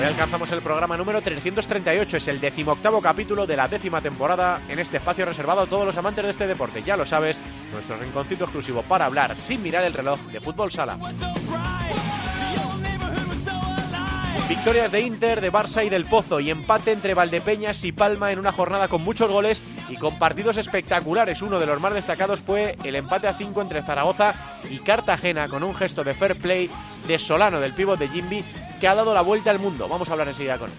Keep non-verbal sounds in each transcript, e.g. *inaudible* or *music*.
Hoy alcanzamos el programa número 338, es el decimoctavo capítulo de la décima temporada en este espacio reservado a todos los amantes de este deporte. Ya lo sabes, nuestro rinconcito exclusivo para hablar sin mirar el reloj de fútbol sala. Victorias de Inter, de Barça y del Pozo y empate entre Valdepeñas y Palma en una jornada con muchos goles y con partidos espectaculares. Uno de los más destacados fue el empate a 5 entre Zaragoza y Cartagena con un gesto de fair play de Solano del pívot de Jimby que ha dado la vuelta al mundo. Vamos a hablar enseguida con él.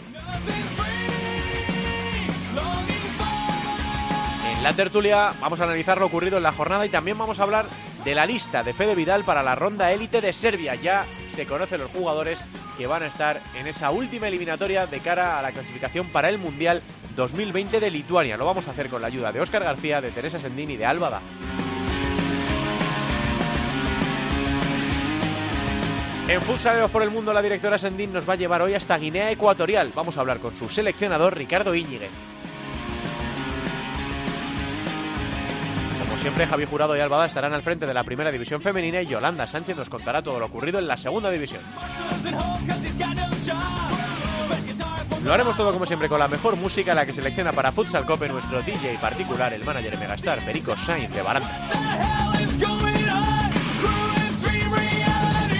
En la tertulia vamos a analizar lo ocurrido en la jornada y también vamos a hablar de la lista de Fede Vidal para la ronda élite de Serbia. Ya se conocen los jugadores que van a estar en esa última eliminatoria de cara a la clasificación para el Mundial 2020 de Lituania. Lo vamos a hacer con la ayuda de Óscar García, de Teresa Sendini y de Álvada. En Futsaleros por el Mundo, la directora Sendín nos va a llevar hoy hasta Guinea Ecuatorial. Vamos a hablar con su seleccionador, Ricardo Íñiguez. Como siempre, Javi Jurado y Álvada estarán al frente de la primera división femenina y Yolanda Sánchez nos contará todo lo ocurrido en la segunda división. Lo haremos todo como siempre con la mejor música, la que selecciona para Futsal Cope nuestro DJ particular, el manager Megastar, Perico Sainz de Baranda.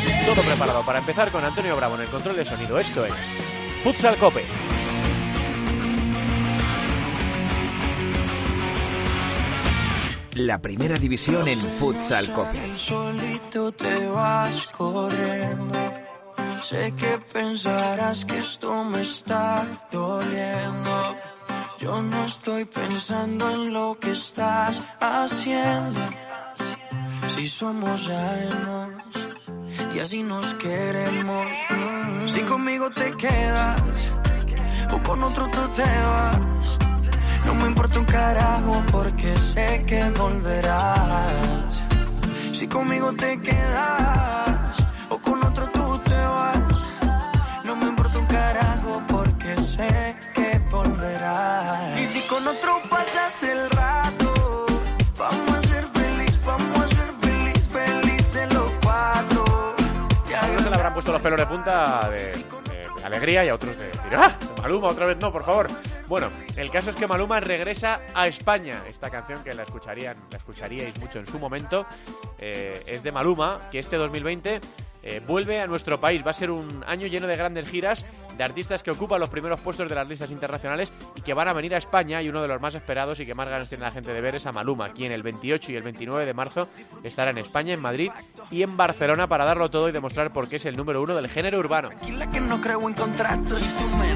Todo preparado para empezar con Antonio Bravo en el control de sonido. Esto es Futsal Cope. La primera división en Futsal Cope. Solito te vas corriendo. Sé que pensarás que esto me está doliendo. Yo no estoy pensando en lo que estás haciendo. Si somos ajenos y así nos queremos. Si conmigo te quedas o con otro tú te vas. No me importa un carajo porque sé que volverás. Si conmigo te quedas o con otro tú te vas. No me importa un carajo porque sé que volverás. Y si con otro pasas el pelos de punta de, alegría y a otros de decir, ¡ah! Maluma, otra vez no, por favor. Bueno, el caso es que Maluma regresa a España. Esta canción que la escucharían, la escucharíais mucho en su momento, eh, es de Maluma, que este 2020 eh, vuelve a nuestro país. Va a ser un año lleno de grandes giras de artistas que ocupan los primeros puestos de las listas internacionales y que van a venir a España. Y uno de los más esperados y que más ganas tiene la gente de ver es a Maluma, quien el 28 y el 29 de marzo estará en España, en Madrid y en Barcelona para darlo todo y demostrar por qué es el número uno del género urbano.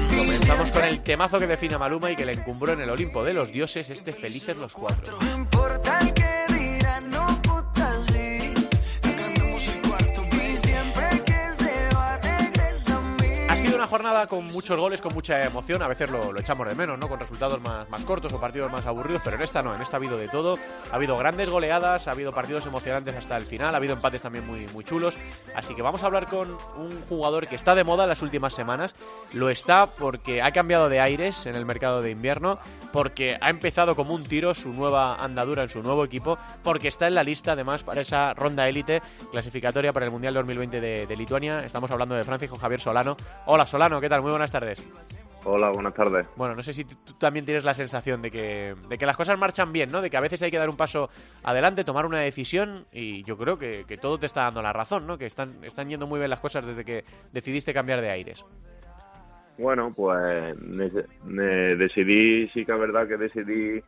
Comenzamos con el temazo que define a Maluma y que le encumbró en el Olimpo de los dioses, este Felices los Cuatro. Sido una jornada con muchos goles, con mucha emoción. A veces lo, lo echamos de menos, ¿no? Con resultados más, más cortos o partidos más aburridos, pero en esta no. En esta ha habido de todo. Ha habido grandes goleadas, ha habido partidos emocionantes hasta el final, ha habido empates también muy, muy chulos. Así que vamos a hablar con un jugador que está de moda en las últimas semanas. Lo está porque ha cambiado de aires en el mercado de invierno, porque ha empezado como un tiro su nueva andadura en su nuevo equipo, porque está en la lista además para esa ronda élite clasificatoria para el Mundial 2020 de, de Lituania. Estamos hablando de Francisco Javier Solano. Hola Solano, ¿qué tal? Muy buenas tardes. Hola, buenas tardes. Bueno, no sé si tú también tienes la sensación de que, de que las cosas marchan bien, ¿no? De que a veces hay que dar un paso adelante, tomar una decisión y yo creo que, que todo te está dando la razón, ¿no? Que están, están yendo muy bien las cosas desde que decidiste cambiar de aires. Bueno, pues ne- decidí, sí que es verdad que decidí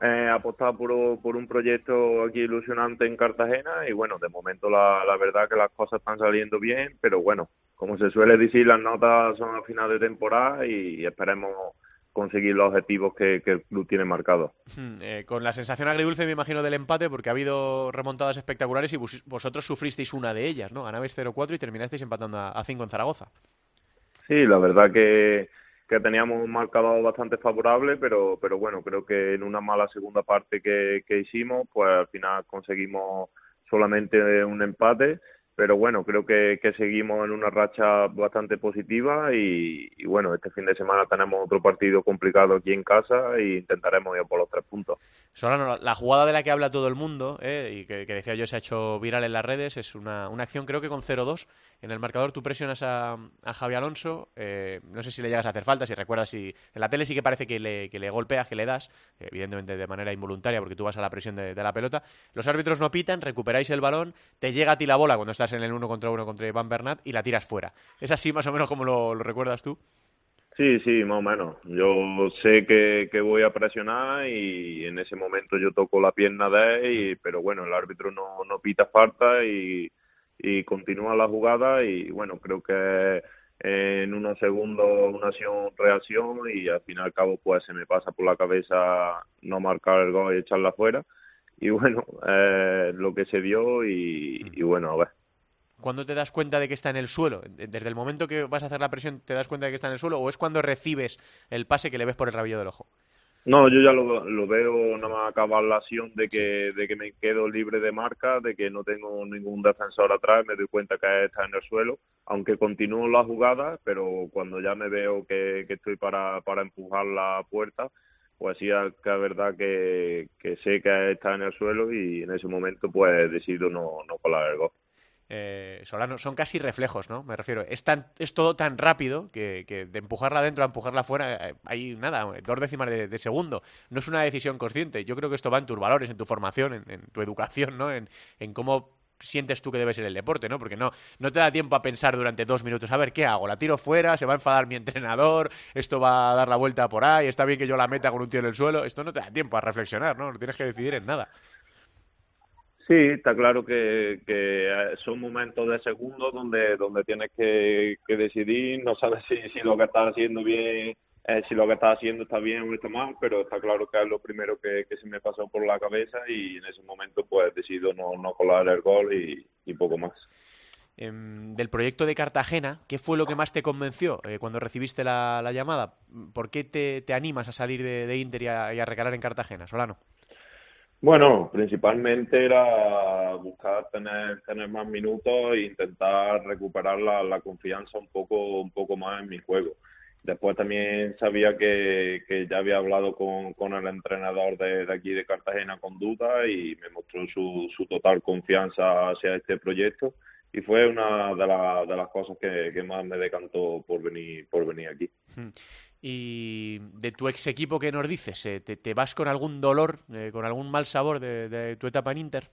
eh, apostar por, por un proyecto aquí ilusionante en Cartagena y bueno, de momento la, la verdad que las cosas están saliendo bien, pero bueno, como se suele decir, las notas son a final de temporada y esperemos conseguir los objetivos que, que el club tiene marcados. Hmm, eh, con la sensación agridulce, me imagino, del empate, porque ha habido remontadas espectaculares y vos- vosotros sufristeis una de ellas, ¿no? Ganabais 0-4 y terminasteis empatando a, a 5 en Zaragoza. Sí, la verdad que, que que teníamos un marcador bastante favorable, pero, pero bueno, creo que en una mala segunda parte que, que hicimos, pues al final conseguimos solamente un empate pero bueno, creo que, que, seguimos en una racha bastante positiva y, bueno, este fin de semana tenemos otro partido complicado aquí en casa e intentaremos ir por los tres puntos. Solano, la jugada de la que habla todo el mundo eh, y que, decía yo se ha hecho viral en las redes es una, una acción creo que con 0-2 en el marcador tú presionas a, a Javi Alonso, eh, no sé si le llegas a hacer falta, si recuerdas, si en la tele sí que parece que le, que le golpeas, que le das, evidentemente de manera involuntaria porque tú vas a la presión de, la pelota, los árbitros no pitan, recuperáis el balón, te llega a ti la bola cuando estás en el uno contra uno contra Iván Bernat y la tiras fuera. ¿Es así más o menos como lo, recuerdas tú? Sí, sí, más o menos. Yo sé que, que, voy a presionar y en ese momento yo toco la pierna de él, y, pero bueno, el árbitro no, no pita falta y, y continúa la jugada y bueno, creo que en unos segundos una acción, reacción y al fin y al cabo pues se me pasa por la cabeza no marcar el gol y echarla fuera y bueno, eh, lo que se dio y, y bueno, a ver. ¿Cuándo te das cuenta de que está en el suelo? ¿Desde el momento que vas a hacer la presión te das cuenta de que está en el suelo o es cuando recibes el pase que le ves por el rabillo del ojo? No, yo ya lo, veo nada más acabar la acción de que, me quedo libre de marca, de que no tengo ningún defensor atrás, me doy cuenta que está en el suelo, aunque continúo la jugada, pero cuando ya me veo que, estoy para, para empujar la puerta, pues sí que verdad que, que sé que está en el suelo y en ese momento pues decido no, no colar el gol eh, Solano, son casi reflejos, ¿no? Me refiero, es, tan, es todo tan rápido que, que de empujarla adentro a empujarla afuera eh, hay nada, dos décimas de, segundo. No es una decisión consciente. Yo creo que esto va en tus valores, en tu formación, en, tu educación, ¿no? En, en cómo sientes tú que debe ser el deporte, ¿no? Porque no, no te da tiempo a pensar durante dos minutos, a ver, ¿qué hago? ¿La tiro fuera? ¿Se va a enfadar mi entrenador? ¿Esto va a dar la vuelta por ahí? ¿Está bien que yo la meta con un tío en el suelo? Esto no te da tiempo a reflexionar, ¿no? No tienes que decidir en nada. Sí, está claro que, que son momentos de segundos donde, donde tienes que, decidir, no sabes si, lo que estás haciendo bien, eh, si lo que estás haciendo está bien o está mal, pero está claro que es lo primero que, se me pasó por la cabeza y en ese momento pues decido no, no colar el gol y, poco más. Em, del proyecto de Cartagena, ¿qué fue lo que más te convenció eh, cuando recibiste la, la, llamada? ¿Por qué te, te animas a salir de, de Inter y a, y a recalar en Cartagena, Solano? Bueno, principalmente era buscar tener, tener más minutos e intentar recuperar la, la confianza un poco, un poco más en mi juego. Después también sabía que, que ya había hablado con, con el entrenador de, de, aquí de Cartagena con duda y me mostró su, su total confianza hacia este proyecto y fue una de, la, de las cosas que, que, más me decantó por venir, por venir aquí. Hmm. Y de tu ex equipo, ¿qué nos dices? Eh, ¿Te, te vas con algún dolor, eh, con algún mal sabor de, de, tu etapa en Inter?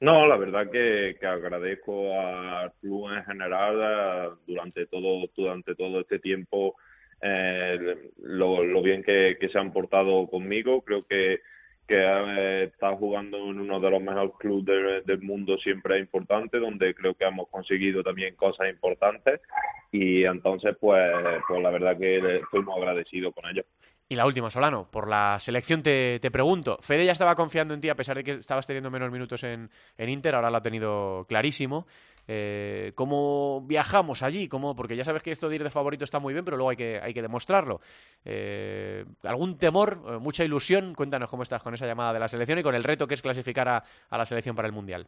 No, la verdad que, que agradezco al club en general durante todo, durante todo este tiempo eh, lo, lo, bien que, que, se han portado conmigo. Creo que que eh, está jugando en uno de los mejores clubes del, del, mundo siempre es importante, donde creo que hemos conseguido también cosas importantes y entonces pues, pues la verdad que estoy muy agradecido con ellos. Y la última, Solano, por la selección te, te, pregunto. Fede ya estaba confiando en ti a pesar de que estabas teniendo menos minutos en, en Inter, ahora lo ha tenido clarísimo. Eh, ¿Cómo viajamos allí? ¿Cómo? Porque ya sabes que esto de ir de favorito está muy bien, pero luego hay que, hay que demostrarlo. Eh, ¿Algún temor? Eh, ¿Mucha ilusión? Cuéntanos cómo estás con esa llamada de la selección y con el reto que es clasificar a, a la selección para el Mundial.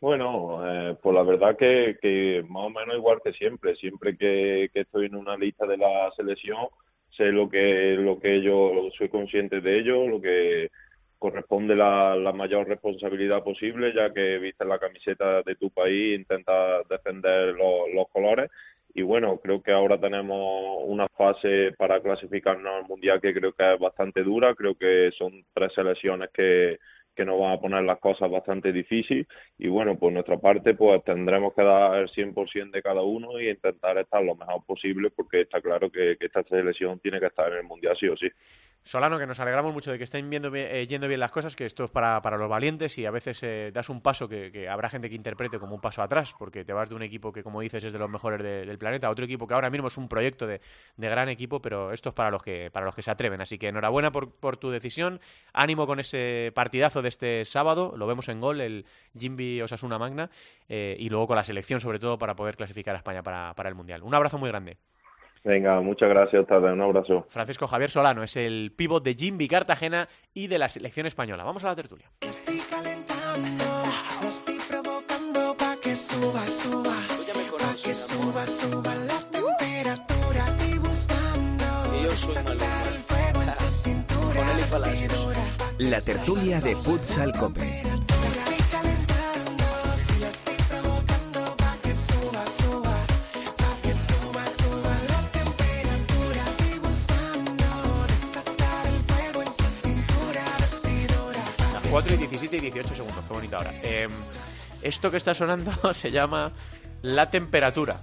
Bueno, eh, pues la verdad que, más o menos igual que siempre. Siempre que, que estoy en una lista de la selección, sé lo que, lo que yo soy consciente de ello, lo que corresponde la, mayor responsabilidad posible, ya que viste la camiseta de tu país, intenta defender lo, los colores. Y bueno, creo que ahora tenemos una fase para clasificarnos al Mundial que creo que es bastante dura. Creo que son tres selecciones que, que nos van a poner las cosas bastante difíciles y bueno, por nuestra parte pues tendremos que dar el 100% de cada uno y intentar estar lo mejor posible porque está claro que, que esta selección tiene que estar en el Mundial sí o sí. Solano, que nos alegramos mucho de que estén viendo, eh, yendo bien las cosas, que esto es para, para los valientes y a veces eh, das un paso que, habrá gente que interprete como un paso atrás, porque te vas de un equipo que, como dices, es de los mejores de, del planeta a otro equipo que ahora mismo es un proyecto de, de, gran equipo, pero esto es para los que, para los que se atreven. Así que enhorabuena por, por tu decisión, ánimo con ese partidazo de este sábado, lo vemos en gol, el Jimby Osasuna Magna, eh, y luego con la selección, sobre todo, para poder clasificar a España para, para el Mundial. Un abrazo muy grande. Venga, muchas gracias, Tade. Un abrazo. Francisco Javier Solano es el pívot de Jimby Cartagena y de la selección española. Vamos a la tertulia. Estoy calentando, lo estoy provocando pa' que suba, suba. Pa' que suba, suba la temperatura. Estoy buscando desatar el fuego en su cintura. Decidora. La tertulia de Futsal Cope. 4 y 17 y 18 segundos, qué bonita hora. Eh, esto que está sonando *laughs* se llama La Temperatura.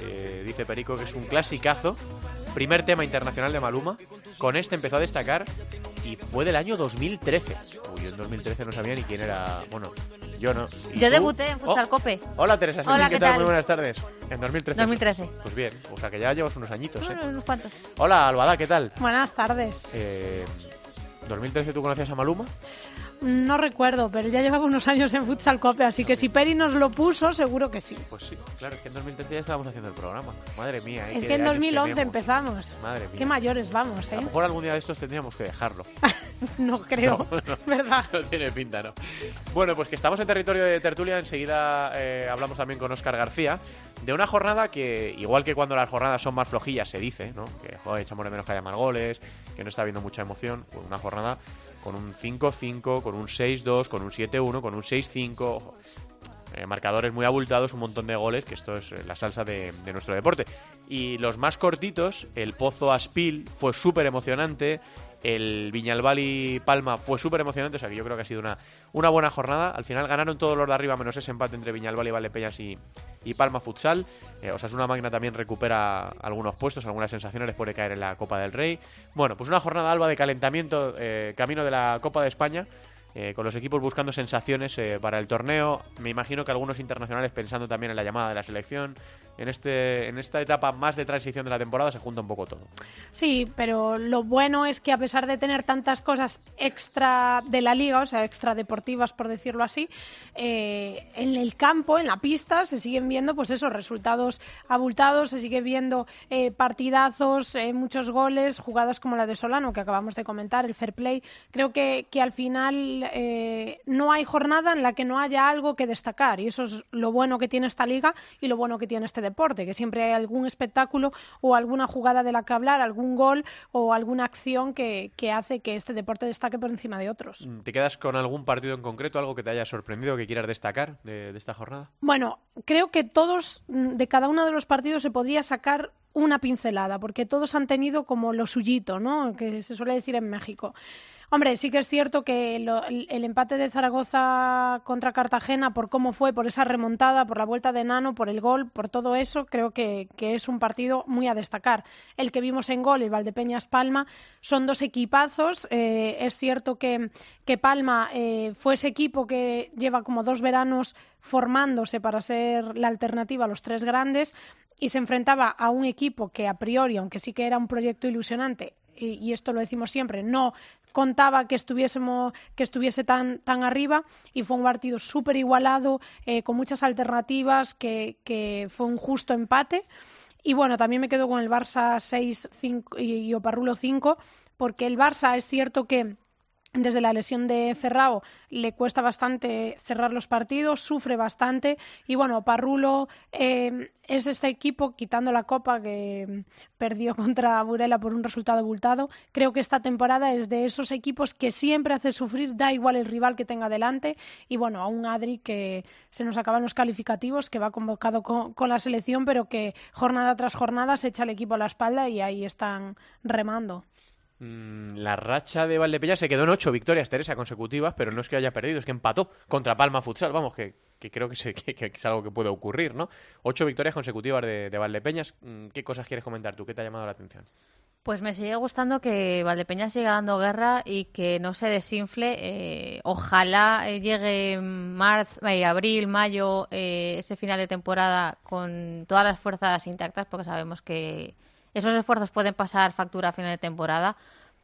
Eh, dice Perico que es un clasicazo. Primer tema internacional de Maluma. Con este empezó a destacar y fue del año 2013. Uy, yo en 2013 no sabía ni quién era. Bueno, yo no. ¿Y Yo tú? debuté en Futsal Oh, Cope. Hola Teresa, Hola, ¿qué ¿qué tal? tal? Muy buenas tardes. En 2013. 2013. Pues bien, o sea que ya llevas unos añitos, ¿eh? Bueno, unos cuantos. Hola Albada, ¿qué tal? Buenas tardes. Eh, ¿2013 tú conocías a Maluma? No recuerdo, pero ya llevaba unos años en Futsal Cope, así que si Peri nos lo puso, seguro que sí. Pues sí, claro, es que en 2013 ya estábamos haciendo el programa. Madre mía, ¿eh? Es que en años 2011 tenemos. empezamos. Madre mía. Qué mayores vamos, A ¿eh? lo mejor algún día de estos tendríamos que dejarlo. *laughs* No creo, *laughs* ¿verdad? No tiene pinta, ¿no? Bueno, pues que estamos en territorio de tertulia, enseguida eh, hablamos también con Óscar García de una jornada que, igual que cuando las jornadas son más flojillas, se dice, ¿no? Que, joder, echamos de menos que haya más goles, que no está habiendo mucha emoción, pues una jornada con un 5-5, con un 6-2, con un 7-1, con un 6-5, ojo, eh, marcadores muy abultados, un montón de goles, que esto es eh, la salsa de, de nuestro deporte. Y los más cortitos, el Pozo Aspil fue súper emocionante, el Viñalbali Palma fue súper emocionante, o sea que yo creo que ha sido una, una buena jornada. Al final ganaron todos los de arriba, menos ese empate entre Viñalbali, Valdepeñas y, y Palma Futsal. Eh, o sea, es una máquina también recupera algunos puestos, algunas sensaciones les puede caer en la Copa del Rey. Bueno, pues una jornada alba de calentamiento, eh, camino de la Copa de España. Eh, con los equipos buscando sensaciones eh, para el torneo. Me imagino que algunos internacionales pensando también en la llamada de la selección. En, este, en esta etapa más de transición de la temporada se junta un poco todo. Sí, pero lo bueno es que a pesar de tener tantas cosas extra de la liga, o sea, extra deportivas por decirlo así, eh, en el campo, en la pista, se siguen viendo pues esos resultados abultados, se sigue viendo eh, partidazos, eh, muchos goles, jugadas como la de Solano que acabamos de comentar, el fair play. Creo que, que al final eh, no hay jornada en la que no haya algo que destacar y eso es lo bueno que tiene esta liga y lo bueno que tiene este deporte, que siempre hay algún espectáculo o alguna jugada de la que hablar, algún gol o alguna acción que, que hace que este deporte destaque por encima de otros. ¿Te quedas con algún partido en concreto, algo que te haya sorprendido, que quieras destacar de, de esta jornada? Bueno, creo que todos, mm, de cada uno de los partidos se podría sacar una pincelada, porque todos han tenido como lo suyito, ¿no? Que se suele decir en México. Hombre, sí que es cierto que lo- el, empate de Zaragoza contra Cartagena, por cómo fue, por esa remontada, por la vuelta de Nano, por el gol, por todo eso, creo que, es un partido muy a destacar. El que vimos en gol, el Valdepeñas Palma, son dos equipazos. Eh, es cierto que, que Palma eh, fue ese equipo que lleva como dos veranos formándose para ser la alternativa a los tres grandes y se enfrentaba a un equipo que a priori, aunque sí que era un proyecto ilusionante, y, y esto lo decimos siempre, no contaba que estuviésemos que estuviese tan tan arriba y fue un partido súper igualado eh, con muchas alternativas que, que fue un justo empate. Y bueno también me quedo con el Barça 6 5 y, y Oparrulo 5 porque el Barça es cierto que desde la lesión de Ferrao le cuesta bastante cerrar los partidos, sufre bastante y bueno, Parrulo eh, es este equipo, quitando la copa que perdió *laughs* contra Burela por un resultado abultado, creo que esta temporada es de esos equipos que siempre hace sufrir, da igual el rival que tenga delante y bueno, a un Adri que se nos acaban los calificativos, que va convocado con, con la selección, pero que jornada tras jornada se echa el equipo a la espalda y ahí están remando. Mm, La racha de Valdepeñas se quedó en ocho victorias, Teresa, consecutivas, pero no es que haya perdido, es que empató contra Palma Futsal. Vamos, que, que creo que, se- *laughs* que- que es algo que puede ocurrir, ¿no? Ocho victorias consecutivas de, de Valdepeñas. Mm, ¿Qué cosas quieres comentar tú? ¿Qué te ha llamado la atención? Pues me sigue gustando que Valdepeñas siga dando guerra y que no se desinfle. Eh, ojalá eh, llegue marzo, eh, abril, mayo, eh, ese final de temporada con todas las fuerzas intactas, porque sabemos que esos esfuerzos pueden pasar factura a final de temporada.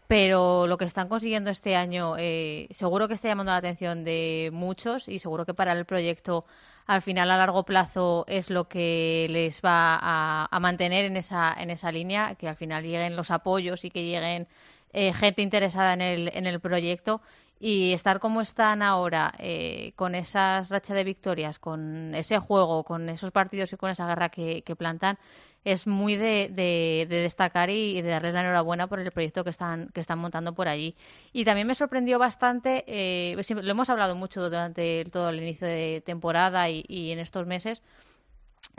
pero lo que están consiguiendo este año eh, seguro que está llamando la atención de muchos y seguro que para el proyecto al final a largo plazo es lo que les va a, mantener en esa, en esa línea, que al final lleguen los apoyos y que lleguen eh, gente interesada en el, en el proyecto y estar como están ahora, eh, con esas rachas de victorias, con ese juego, con esos partidos y con esa guerra que, plantan, es muy de, de, destacar y, de darles la enhorabuena por el proyecto que están, que están montando por allí. Y también me sorprendió bastante, eh, lo hemos hablado mucho durante todo el inicio de temporada y en estos meses,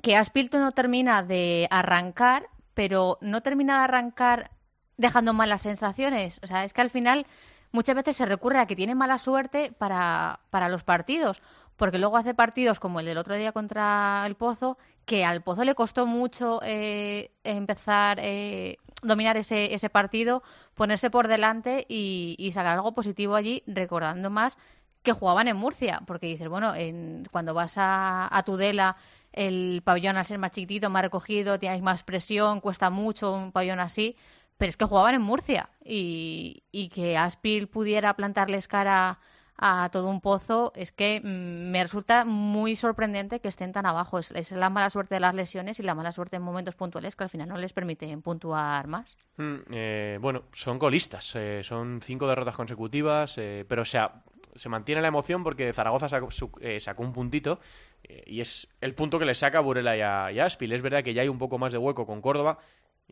que Aspilto no termina de arrancar, pero no termina de arrancar dejando malas sensaciones. O sea, es que al final muchas veces se recurre a que tiene mala suerte para, para los partidos, porque luego hace partidos como el del otro día contra el Pozo, que al Pozo le costó mucho eh, empezar eh, dominar ese, ese partido, ponerse por delante y, sacar algo positivo allí, recordando más que jugaban en Murcia, porque dices, bueno, en, cuando vas a, a Tudela el pabellón al ser más chiquitito, más recogido, tienes más presión, cuesta mucho un pabellón así, pero es que jugaban en Murcia y, que Aspil pudiera plantarles cara a todo un pozo, es que mm, me resulta muy sorprendente que estén tan abajo. Es, la mala suerte de las lesiones y la mala suerte en momentos puntuales que al final no les permiten puntuar más. Mm, eh, bueno, son golistas, eh, son cinco derrotas consecutivas, eh, pero o sea, se mantiene la emoción porque Zaragoza sacó, sacó un puntito y es el punto que le saca Burela y a, y a Aspil. Es verdad que ya hay un poco más de hueco con Córdoba,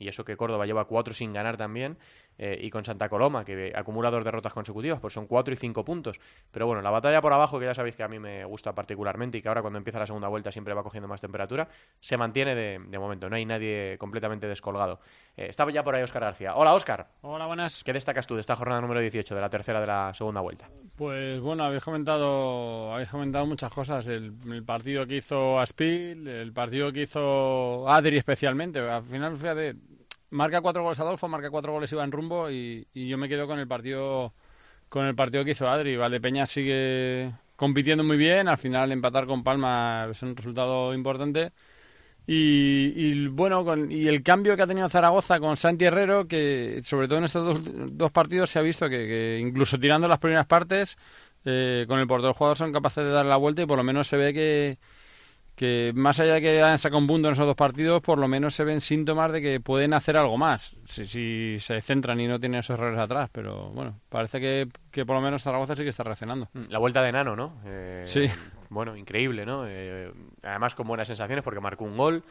y eso que Córdoba lleva cuatro sin ganar también, eh, y con Santa Coloma, que acumula dos derrotas consecutivas, pues son cuatro y cinco puntos. Pero bueno, la batalla por abajo, que ya sabéis que a mí me gusta particularmente y que ahora cuando empieza la segunda vuelta siempre va cogiendo más temperatura, se mantiene de, momento, no hay nadie completamente descolgado. Eh, estaba ya por ahí Óscar García. Hola Óscar. Hola, buenas. ¿Qué destacas tú de esta jornada número 18, de la tercera de la segunda vuelta? Pues bueno, habéis comentado, habéis comentado muchas cosas. El, el partido que hizo Aspil, el partido que hizo Adri especialmente. Al final, fíjate, marca cuatro goles Adolfo, marca cuatro goles Iván Rumbo y, yo me quedo con el partido con el partido que hizo Adri. Valdepeña sigue compitiendo muy bien, al final empatar con Palma es un resultado importante. Y, bueno, y el cambio que ha tenido Zaragoza con Santi Herrero, que sobre todo en estos dos, partidos se ha visto que, incluso tirando las primeras partes, eh, con el portero jugador son capaces de dar la vuelta y por lo menos se ve que, que más allá de que hayan sacado un punto en esos dos partidos, por lo menos se ven síntomas de que pueden hacer algo más, si, se centran y no tienen esos errores atrás. Pero bueno, parece que, que, por lo menos Zaragoza sí que está reaccionando. Mm, la vuelta de Nano, ¿no? Eh, sí. Bueno, increíble, ¿no? Eh, además con buenas sensaciones porque marcó un gol.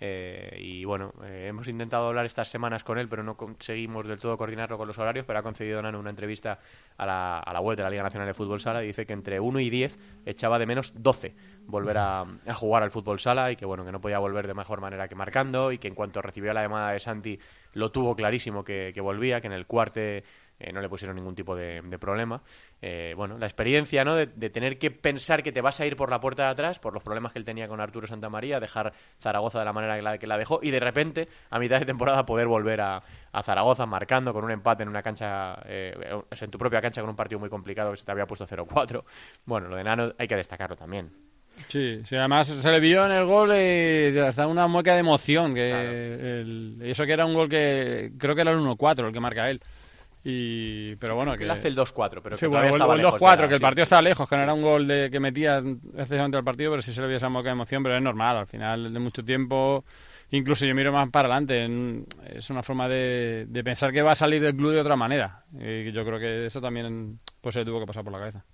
Eh, y bueno, hemos intentado hablar estas semanas con él, pero no conseguimos del todo coordinarlo con los horarios. Pero ha concedido Nano una entrevista a la, a la web de la Liga Nacional de Fútbol Sala y dice que entre 1 y 10 echaba de menos 12 volver a, jugar al fútbol sala y que bueno que no podía volver de mejor manera que marcando y que en cuanto recibió la llamada de Santi lo tuvo clarísimo que, volvía que en el cuarte eh, no le pusieron ningún tipo de, problema eh, bueno la experiencia no de, tener que pensar que te vas a ir por la puerta de atrás por los problemas que él tenía con Arturo Santamaría dejar Zaragoza de la manera que la, que la dejó y de repente a mitad de temporada poder volver a, Zaragoza marcando con un empate en una cancha eh, en tu propia cancha con un partido muy complicado que se te había puesto 0-4 bueno lo de Nano hay que destacarlo también Sí, sí, además se le vio en el gol eh, hasta una mueca de emoción. que Eso que era un gol que creo que era el 1-4 el que marca él. Y, pero bueno, que... Hace el 2-4, pero sí, bueno, el, 2-4, que el partido estaba lejos, que no era un gol de, que metía excesivamente al partido, pero sí se le vio esa moca de emoción, pero es normal, al final de mucho tiempo, incluso yo miro más para adelante, es una forma de, de pensar que va a salir del club de otra manera, y yo creo que eso también pues se tuvo que pasar por la cabeza.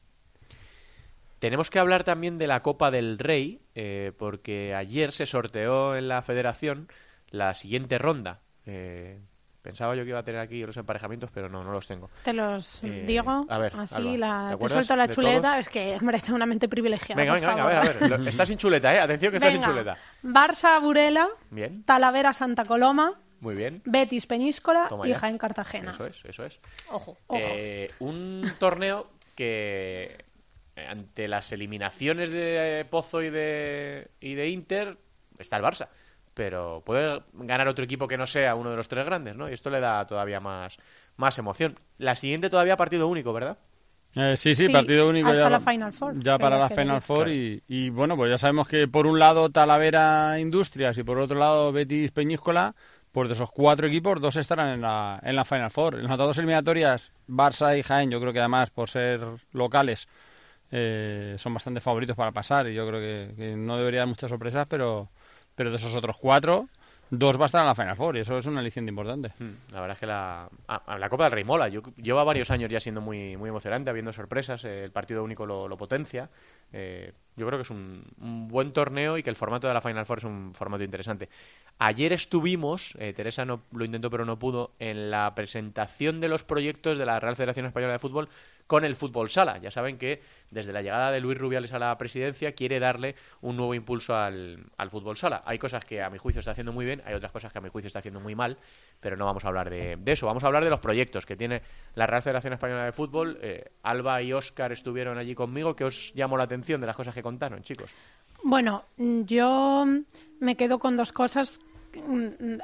Tenemos que hablar también de la Copa del Rey, eh, porque ayer se sorteó en la federación la siguiente ronda. Eh, pensaba yo que iba a tener aquí los emparejamientos, pero no, no los tengo. Te los eh, digo. A ver, así la, te, suelto la chuleta. Es que merece una mente privilegiada. Venga, venga, venga, a ver, a ver. *laughs* Estás sin chuleta, ¿eh? Atención que estás sin chuleta. Barça Burela. Bien. Talavera Santa Coloma. Muy bien. Betis Peñíscola y Jaén Cartagena. Eso es, eso es. Ojo, ojo. un torneo que ante las eliminaciones de Pozo y de, y de Inter, está el Barça. Pero puede ganar otro equipo que no sea uno de los tres grandes, ¿no? Y esto le da todavía más, más emoción. La siguiente todavía partido único, ¿verdad? Eh, sí, sí, partido único hasta ya, la Final Four, ya para la Final Four y, y, bueno, pues ya sabemos que por un lado Talavera Industrias y por otro lado Betis Peñíscola pues de esos cuatro equipos, dos estarán en la, en la Final Four. En las dos eliminatorias, Barça y Jaén, yo creo que además, por ser locales, eh, son bastante favoritos para pasar y yo creo que, no debería dar muchas sorpresas, pero, pero de esos otros cuatro, dos va a estar en la Final Four y eso es una aliciente importante. Hmm, la verdad es que la, ah, la Copa del Rey mola. Yo, lleva varios años ya siendo muy, muy emocionante, habiendo sorpresas. Eh, el partido único lo, lo potencia. Eh, yo creo que es un, buen torneo y que el formato de la Final Four es un formato interesante. Ayer estuvimos, eh, Teresa no lo intentó pero no pudo, en la presentación de los proyectos de la Real Federación Española de Fútbol con el fútbol sala. Ya saben que desde la llegada de Luis Rubiales a la presidencia quiere darle un nuevo impulso al, fútbol sala. Hay cosas que a mi juicio está haciendo muy bien, hay otras cosas que a mi juicio está haciendo muy mal, pero no vamos a hablar de, eso. Vamos a hablar de los proyectos que tiene la Real Federación Española de Fútbol. Eh, Alba y Óscar estuvieron allí conmigo. ¿Qué os llamó la atención de las cosas que contaron, chicos? Bueno, yo me quedo con dos cosas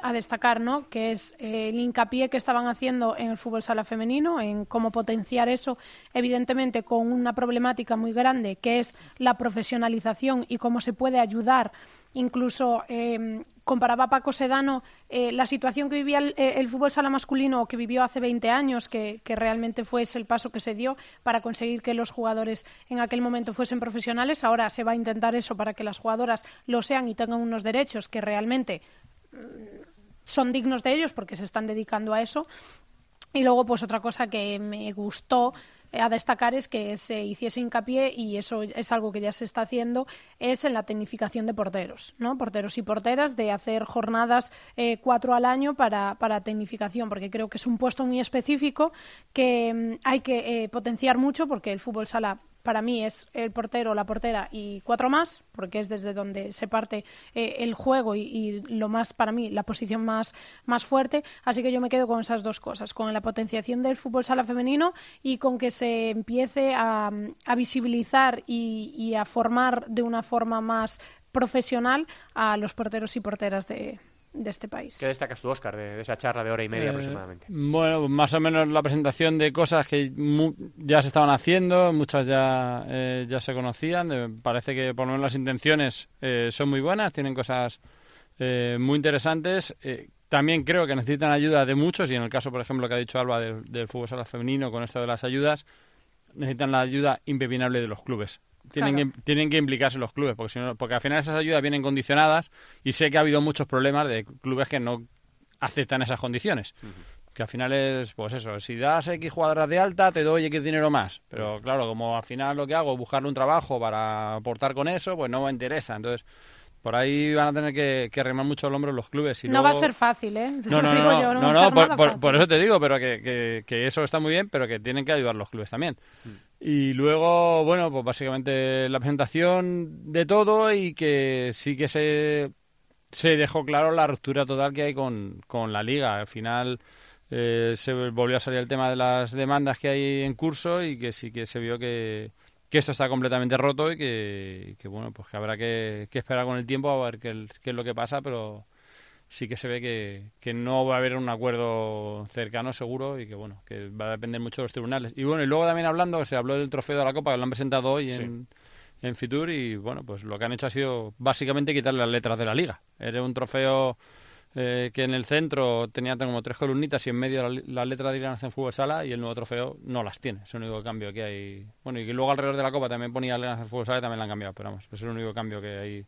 a destacar, ¿no? Que es eh, el hincapié que estaban haciendo en el fútbol sala femenino, en cómo potenciar eso, evidentemente con una problemática muy grande, que es la profesionalización y cómo se puede ayudar. Incluso eh, comparaba Paco Sedano eh, la situación que vivía el, fútbol sala masculino que vivió hace 20 años, que, que realmente fue ese el paso que se dio para conseguir que los jugadores en aquel momento fuesen profesionales. Ahora se va a intentar eso para que las jugadoras lo sean y tengan unos derechos que realmente son dignos de ellos porque se están dedicando a eso. Y luego, pues otra cosa que me gustó eh, a destacar es que se hiciese hincapié, y eso es algo que ya se está haciendo, es en la tecnificación de porteros, ¿no? Porteros y porteras, de hacer jornadas eh, cuatro al año para, para tecnificación, porque creo que es un puesto muy específico que mm, hay que eh, potenciar mucho, porque el fútbol sala para mí es el portero, la portera y cuatro más, porque es desde donde se parte eh, el juego y, lo más, para mí, la posición más, más fuerte. Así que yo me quedo con esas dos cosas, con la potenciación del fútbol sala femenino y con que se empiece a, visibilizar y a formar de una forma más profesional a los porteros y porteras de, de este país. ¿Qué destacas tú, Oscar, de, esa charla de hora y media eh, aproximadamente? Bueno, más o menos la presentación de cosas que ya se estaban haciendo, muchas ya, eh, ya se conocían. Eh, parece que por lo menos las intenciones son muy buenas, tienen cosas muy interesantes. también creo que necesitan ayuda de muchos y en el caso, por ejemplo, que ha dicho Alba del, del fútbol sala femenino con esto de las ayudas, necesitan la ayuda impepinable de los clubes tienen, que, tienen que implicarse los clubes, porque, si no, porque al final esas ayudas vienen condicionadas y sé que ha habido muchos problemas de clubes que no aceptan esas condiciones. Que al final es, pues eso, si das X jugadoras de alta, te doy X dinero más. Pero claro, como al final lo que hago es buscarle un trabajo para aportar con eso, pues no me interesa. Entonces, por ahí van a tener que, que remar mucho el hombro los clubes. Y no va a ser fácil, ¿eh? No, *laughs* no, no, no, no, por, eso te digo, pero que, que, que, eso está muy bien, pero que tienen que ayudar los clubes también. Mm. Y luego, bueno, pues básicamente la presentación de todo y que sí que se, se dejó claro la ruptura total que hay con, con la liga. Al final eh, se volvió a salir el tema de las demandas que hay en curso y que sí que se vio que, que esto está completamente roto y que, bueno, pues que habrá que, que, esperar con el tiempo a ver qué, qué es lo que pasa, pero sí que se ve que, no va a haber un acuerdo cercano seguro y que bueno que va a depender mucho de los tribunales. Y bueno y luego también hablando se habló del trofeo de la Copa que lo han presentado hoy en, en Fitur y bueno pues lo que han hecho ha sido básicamente quitarle las letras de la liga. Era un trofeo eh, que en el centro tenía como tres columnitas y en medio la, la letra de Liga Nación Fútbol Sala y el nuevo trofeo no las tiene. Es el único cambio que hay. Bueno, y luego alrededor de la Copa también ponía Liga Nación Fútbol Sala y también la han cambiado, pero vamos, es el único cambio que hay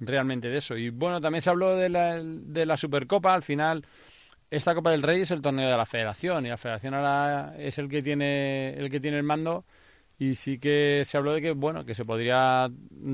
realmente de eso. Y bueno, también se habló de la, de la Supercopa. Al final, esta Copa del Rey es el torneo de la Federación y la Federación ahora es el que tiene el que tiene el mando y sí que se habló de que bueno que se podría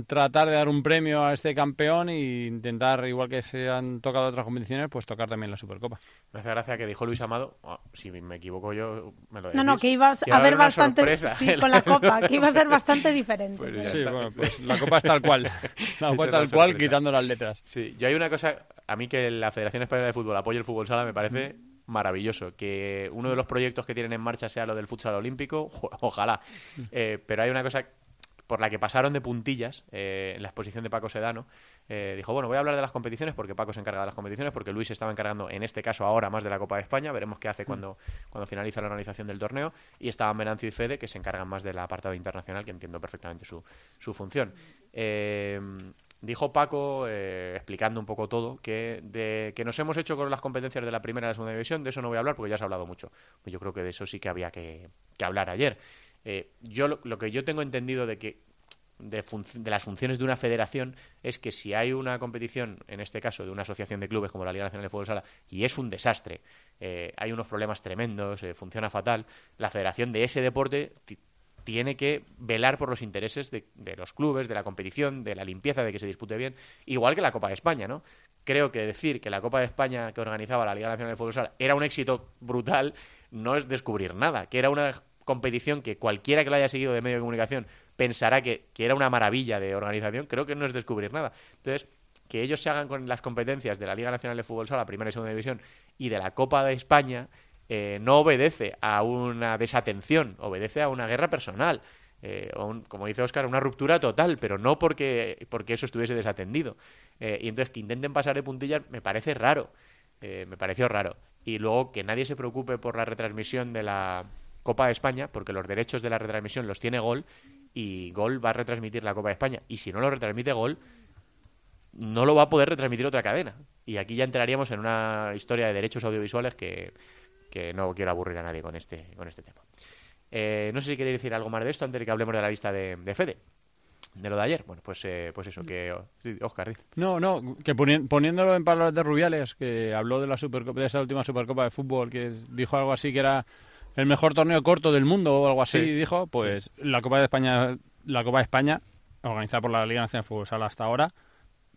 tratar de dar un premio a este campeón e intentar igual que se han tocado otras competiciones pues tocar también la Supercopa. Me hace gracia que dijo Luis Amado oh, si me equivoco yo me lo no no que iba a haber bastante sí, con la Copa que iba a ser bastante diferente. Pues sí bueno pues la Copa es tal cual. *laughs* La Copa es tal cual quitando las letras. Sí yo hay una cosa a mí que la Federación Española de Fútbol apoye el fútbol sala me parece maravilloso. Que uno de los proyectos que tienen en marcha sea lo del futsal olímpico, *laughs* ojalá. Eh, pero hay una cosa por la que pasaron de puntillas eh, en la exposición de Paco Sedano. Eh, dijo, bueno, voy a hablar de las competiciones porque Paco se encarga de las competiciones, porque Luis se estaba encargando, en este caso ahora, más de la Copa de España. Veremos qué hace cuando, cuando finaliza la organización del torneo. Y estaban Venancio y Fede, que se encargan más del apartado internacional, que entiendo perfectamente su, su función. Dijo Paco, eh, explicando un poco todo, que, de, que nos hemos hecho con las competencias de la primera y la segunda división, de eso no voy a hablar porque ya se ha hablado mucho. Yo creo que de eso sí que había que, hablar ayer. Eh, yo lo, que yo tengo entendido de que de, las funciones de una federación es que si hay una competición, en este caso de una asociación de clubes como la Liga Nacional de Fútbol Sala, y es un desastre, eh, hay unos problemas tremendos, funciona fatal, la federación de ese deporte tiene que velar por los intereses de, los clubes, de la competición, de la limpieza, de que se dispute bien, igual que la Copa de España, ¿no? Creo que decir que la Copa de España que organizaba la Liga Nacional de Fútbol Sala era un éxito brutal no es descubrir nada, que era una competición que cualquiera que la haya seguido de medio de comunicación pensará que, que era una maravilla de organización, creo que no es descubrir nada. Entonces, que ellos se hagan con las competencias de la Liga Nacional de Fútbol Sala, primera y segunda división, y de la Copa de España, eh, no obedece a una desatención, obedece a una guerra personal. Eh, como dice Oscar, una ruptura total, pero no porque, porque eso estuviese desatendido. Eh, y entonces que intenten pasar de puntillas me parece raro, me pareció raro. Y luego que nadie se preocupe por la retransmisión de la Copa de España, porque los derechos de la retransmisión los tiene Gol y Gol va a retransmitir la Copa de España. Y si no lo retransmite Gol, no lo va a poder retransmitir otra cadena. Y aquí ya entraríamos en una historia de derechos audiovisuales que, que no quiero aburrir a nadie con este, con este tema. Eh, no sé si queréis decir algo más de esto antes de que hablemos de la lista de, Fede. De lo de ayer, bueno, pues, eh, pues eso, que Oscar. No, no, que poniéndolo en palabras de Rubiales, que habló de la Supercopa, de esa última Supercopa de fútbol, que dijo algo así que era el mejor torneo corto del mundo o algo así, dijo, pues la Copa de España, la Copa de España, organizada por la Liga Nacional de Fútbol Sala hasta ahora,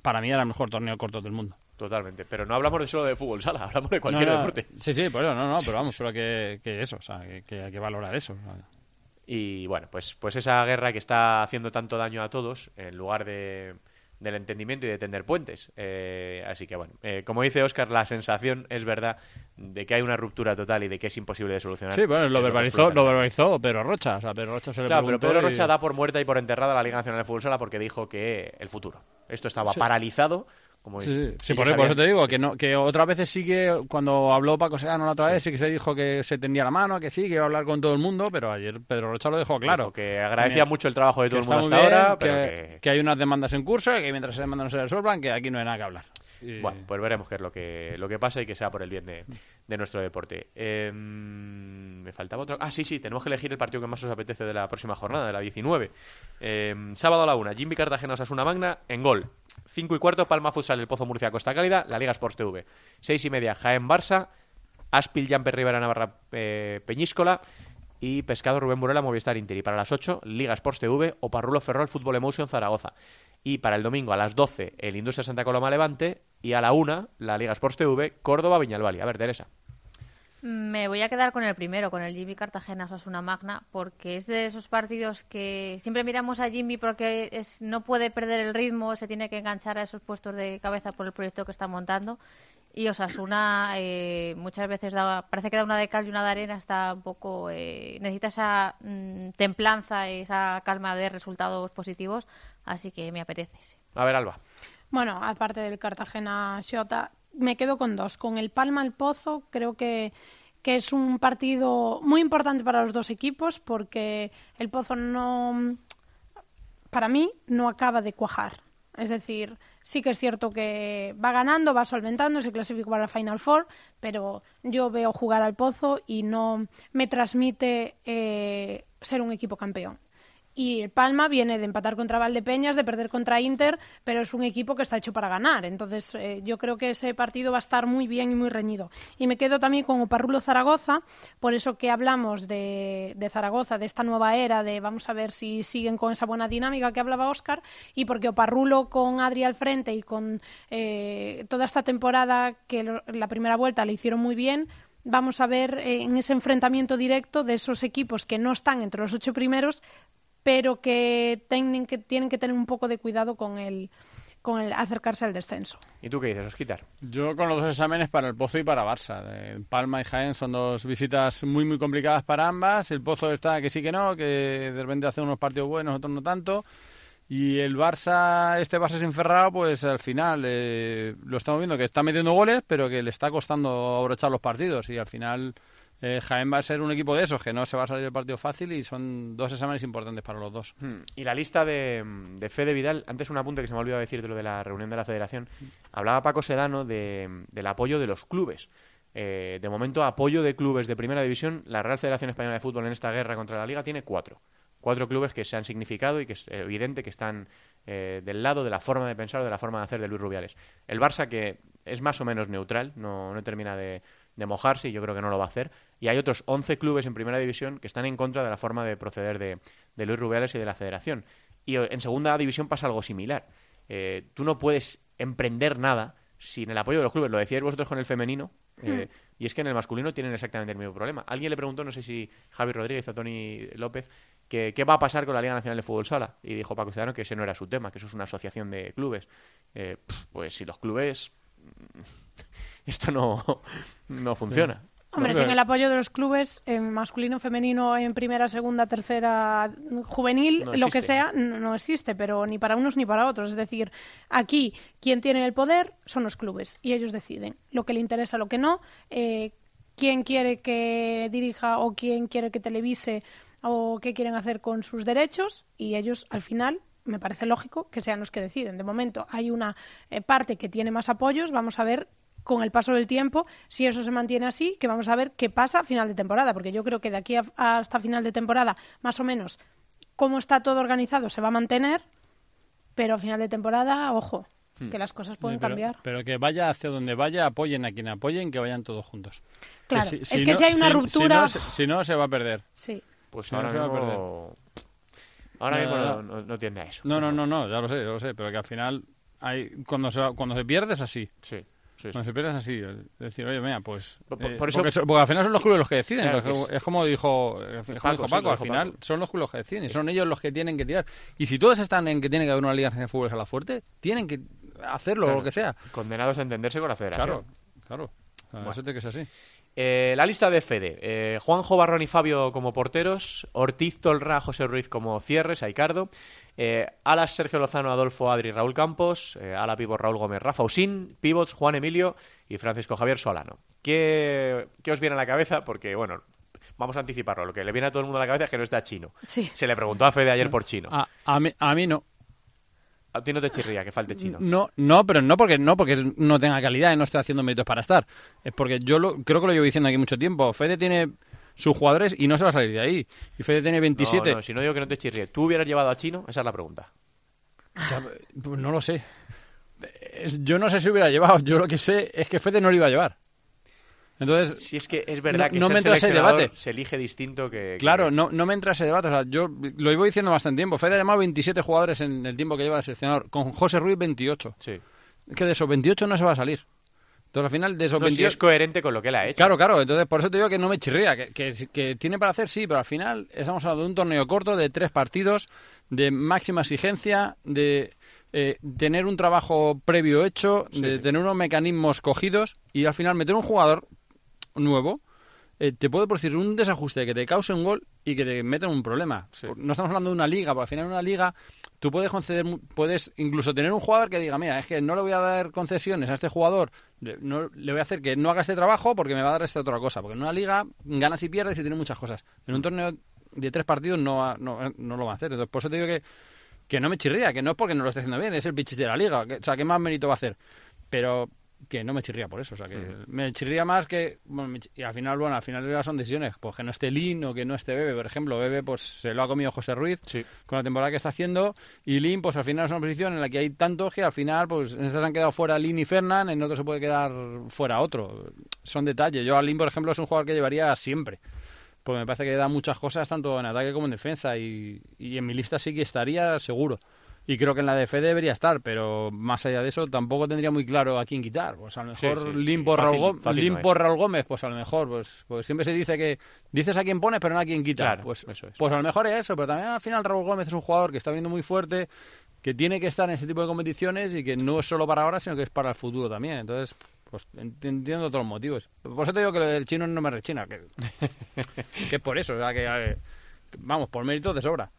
para mí era el mejor torneo corto del mundo. Totalmente. Pero no hablamos de solo de fútbol sala, *laughs* hablamos de cualquier deporte. Sí, sí, pues no, no, *laughs* pero vamos, pero que, que eso, o sea, que, hay que valorar eso. Y bueno, pues, pues esa guerra que está haciendo tanto daño a todos, en lugar de, del entendimiento y de tender puentes. Eh, así que bueno, eh, como dice Oscar, la sensación es verdad de que hay una ruptura total y de que es imposible de solucionar. Sí, bueno, lo verbalizó, lo verbalizó Pedro Rocha. O sea, Pedro Rocha se le claro, pero Pedro Rocha da por muerta y por enterrada la Liga Nacional de Fútbol Sala porque dijo que el futuro. Esto estaba paralizado sí, por, eso te digo, que no que otras veces sí que, cuando habló Paco Seano la otra vez, sí que se dijo que se tendía la mano, que sí, que iba a hablar con todo el mundo, pero ayer Pedro Rocha lo dejó claro. que agradecía mucho el trabajo de todo el mundo hasta ahora, que, que... hay unas demandas en curso y que mientras se demandas no se resuelvan, que aquí no hay nada que hablar. Bueno, pues veremos qué es lo que, lo que pasa y que sea por el bien de, de nuestro deporte. Em, me faltaba otro. Ah, sí, sí, tenemos que elegir el partido que más os apetece de la próxima jornada, de la 19. Em, sábado a la una, Jimmy Cartagena Osasuna Magna en gol. 5 y cuarto, Palma Futsal, el Pozo Murcia Costa Cálida, la Liga Sports TV. 6 y media, Jaén Barça, Aspil Jamper Rivera Navarra eh, Peñíscola y Pescado Rubén Burela Movistar Inter. Y para las 8, Liga Sports TV o Parrulo Ferrol Fútbol Emotion Zaragoza. Y para el domingo a las 12, el Industria Santa Coloma Levante. Y a la 1, la Liga Sports TV, Córdoba Viñalbali. A ver, Teresa. Me voy a quedar con el primero, con el Jimmy Cartagena Osasuna Magna, porque es de esos partidos que siempre miramos a Jimmy porque es, no puede perder el ritmo, se tiene que enganchar a esos puestos de cabeza por el proyecto que está montando. Y Osasuna eh, muchas veces da, parece que da una de cal y una de arena, está un poco. Eh, necesita esa mm, templanza, esa calma de resultados positivos, así que me apetece. A ver, Alba. Bueno, aparte del Cartagena Xota, me quedo con dos. Con el Palma el Pozo, creo que, que es un partido muy importante para los dos equipos porque el Pozo no, para mí, no acaba de cuajar. Es decir, sí que es cierto que va ganando, va solventando, se clasifica para la Final Four, pero yo veo jugar al Pozo y no me transmite eh, ser un equipo campeón. Y el Palma viene de empatar contra Valdepeñas, de perder contra Inter, pero es un equipo que está hecho para ganar. Entonces, eh, yo creo que ese partido va a estar muy bien y muy reñido. Y me quedo también con Oparrulo Zaragoza, por eso que hablamos de, Zaragoza, de esta nueva era, de vamos a ver si siguen con esa buena dinámica que hablaba Óscar, y porque Oparrulo con Adri al frente y con eh, toda esta temporada que la primera vuelta le hicieron muy bien, vamos a ver eh, en ese enfrentamiento directo de esos equipos que no están entre los ocho primeros, pero que tienen que, tienen que tener un poco de cuidado con el, con el acercarse al descenso. ¿Y tú qué dices, Osquitar? Yo con los dos exámenes para el Pozo y para Barça. Palma y Jaén son dos visitas muy, muy complicadas para ambas. El Pozo está que sí que no, que de repente hace unos partidos buenos, otros no tanto. Y el Barça, este Barça sin Ferrao, pues al final eh, lo estamos viendo que está metiendo goles, pero que le está costando abrochar los partidos. Y al final eh, Jaén va a ser un equipo de esos, que no se va a salir del partido fácil y son dos exámenes importantes para los dos. Hmm. Y la lista de, de Fede Vidal, antes un apunte que se me ha olvidado decir de lo de la reunión de la federación, hablaba Paco Sedano de, del apoyo de los clubes. Eh, de momento, apoyo de clubes de primera división, la Real Federación Española de Fútbol en esta guerra contra la Liga tiene cuatro. Cuatro clubes que se han significado y que es evidente que están eh, del lado de la forma de pensar o de la forma de hacer de Luis Rubiales. El Barça, que es más o menos neutral, no, termina de mojarse y yo creo que no lo va a hacer. Y hay otros 11 clubes en primera división que están en contra de la forma de proceder de, de Luis Rubiales y de la federación. Y en segunda división pasa algo similar. Eh, tú no puedes emprender nada sin el apoyo de los clubes. Lo decíais vosotros con el femenino. eh, Y es que en el masculino tienen exactamente el mismo problema. Alguien le preguntó, no sé si Javi Rodríguez o Tony López, que qué va a pasar con la Liga Nacional de Fútbol Sala. Y dijo Paco Ciudadano que ese no era su tema, que eso es una asociación de clubes. Eh, pues si los clubes... *laughs* Esto no, *laughs* no funciona. Hombre, sin el apoyo de los clubes, en masculino, femenino, en primera, segunda, tercera, juvenil, No lo que sea, no, no existe, pero ni para unos ni para otros. Es decir, aquí quien tiene el poder son los clubes y ellos deciden lo que le interesa, lo que no, eh, quién quiere que dirija o quién quiere que televise o qué quieren hacer con sus derechos y ellos al final me parece lógico que sean los que deciden. De momento hay una eh, parte que tiene más apoyos, vamos a ver con el paso del tiempo si eso se mantiene así, que vamos a ver qué pasa a final de temporada, porque yo creo que de aquí a- hasta final de temporada, más o menos, cómo está todo organizado se va a mantener, pero a final de temporada, ojo, que las cosas pueden pero, cambiar. pero que vaya hacia donde vaya, apoyen a quien apoyen, que vayan todos juntos. Que Claro, es que si hay una si- ruptura- Si no, se- si no, se va a perder. Sí. Pues Si no, ahora se va a mismo... Ahora No, mismo no, no, no- no tiende a eso. No, no, no, no, ya lo sé, ya lo sé, pero que al final hay, cuando, se, va- cuando se pierde es así. Sí, sí, es así. Decir, oye, mira, pues... Por- por- eh, eso- porque, al final son los clubes los que deciden. Claro, es, es- es como dijo, es como Paco, dijo al final Paco. son los clubes los que deciden. y Son ellos los que tienen que tirar. Y si todos están en que tiene que haber una liga de fútbol a la fuerte, tienen que hacerlo o lo que sea. Condenados a entenderse con la federación. Claro, claro. Bueno. Eso tiene que ser así. Eh, la lista de Fede. Eh, Juanjo Barrón y Fabio como porteros. Ortiz Tolra, José Ruiz como cierres, Aicardo. Eh, alas Sergio Lozano, Adolfo Adri, Raúl Campos. Eh, ala pivot Raúl Gómez, Rafa Usín. Pivots Juan Emilio y Francisco Javier Solano. ¿Qué, ¿Qué os viene a la cabeza? Porque, bueno, vamos a anticiparlo. Lo que le viene a todo el mundo a la cabeza es que no está chino. Sí. Se le preguntó a Fede ayer por chino. A, a mí, a mí no. A ti no te chirría que falte chino. No, no, pero no porque no porque no tenga calidad y no esté haciendo méritos para estar. Es porque yo lo, creo que lo llevo diciendo aquí mucho tiempo. Fede tiene sus jugadores y no se va a salir de ahí. Y Fede tiene 27. No, no, si no digo que no te chirríe. ¿Tú hubieras llevado a chino? Esa es la pregunta. Pues no lo sé. Yo no sé si hubiera llevado. Yo lo que sé es que Fede no lo iba a llevar. Entonces, Si es que es verdad No- que no me entra ese debate. se elige distinto que... que- claro, no, no me entra ese debate. O sea, yo lo llevo diciendo bastante tiempo. Fede ha llamado 27 jugadores en el tiempo que lleva el seleccionador. Con José Ruiz 28. Sí. Es que de esos 28 no se va a salir. Entonces, al final, de esos No, si 28... es coherente con lo que él ha hecho. Claro, claro, entonces por eso te digo que no me chirría, que, que, que tiene para hacer, sí, pero al final estamos hablando de un torneo corto de tres partidos, de máxima exigencia, de eh, tener un trabajo previo hecho, Sí, de sí. tener unos mecanismos cogidos y al final meter un jugador nuevo eh, te puede producir un desajuste que te cause un gol y que te meta en un problema. Sí. No estamos hablando de una liga, porque al final en una liga tú puedes conceder, puedes incluso tener un jugador que diga, mira, es que no le voy a dar concesiones a este jugador, no, le voy a hacer que no haga este trabajo porque me va a dar esta otra cosa. Porque en una liga ganas y pierdes y tiene muchas cosas. En un torneo de tres partidos no, no, no lo va a hacer. Entonces, por eso te digo que, que no me chirría, que no es porque no lo esté haciendo bien, es el pichis de la liga. que- o sea, ¿qué más mérito va a hacer? Pero que no me chirría por eso, o sea, que me chirría más que, bueno, y al final, bueno, al final son decisiones, pues que no esté Lin o que no esté Bebe, por ejemplo, Bebe pues se lo ha comido José Ruiz Sí. con la temporada que está haciendo y Lin pues al final es una posición en la que hay tantos que al final pues en estas han quedado fuera Lin y Fernán, en otros se puede quedar fuera otro, son detalles, yo a Lin por ejemplo es un jugador que llevaría siempre, porque me parece que da muchas cosas tanto en ataque como en defensa y, y en mi lista sí que estaría seguro. Y creo que en la de Fede debería estar, pero más allá de eso tampoco tendría muy claro a quién quitar. Pues a lo mejor sí, Lin sí, Raúl fácil no por Raúl Gómez, pues a lo mejor, pues, pues siempre se dice que dices a quién pones, pero no a quién quitar. Claro, pues, eso es. pues a lo mejor es eso, pero también al final Raúl Gómez es un jugador que está viendo muy fuerte, que tiene que estar en ese tipo de competiciones y que no es solo para ahora, sino que es para el futuro también. Entonces, pues ent- entiendo todos los motivos. Por eso te digo que lo del chino no me rechina, que, *laughs* que es por eso, o sea, que, vamos, por mérito de sobra.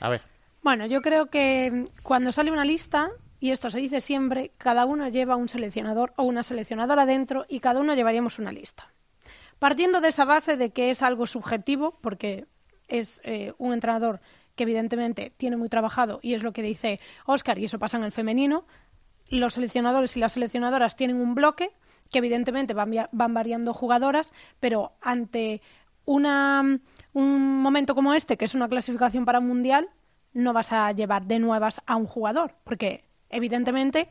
A ver. Bueno, yo creo que mm, cuando sale una lista, y esto se dice siempre, cada uno lleva un seleccionador o una seleccionadora dentro y cada uno llevaríamos una lista. partiendo de esa base de que es algo subjetivo, porque es eh, un entrenador que evidentemente tiene muy trabajado y es lo que dice Oscar, y eso pasa en el femenino, los seleccionadores y las seleccionadoras tienen un bloque que evidentemente van, van variando jugadoras, pero ante una, un momento como este, que es una clasificación para un mundial, no vas a llevar de nuevas a un jugador, porque evidentemente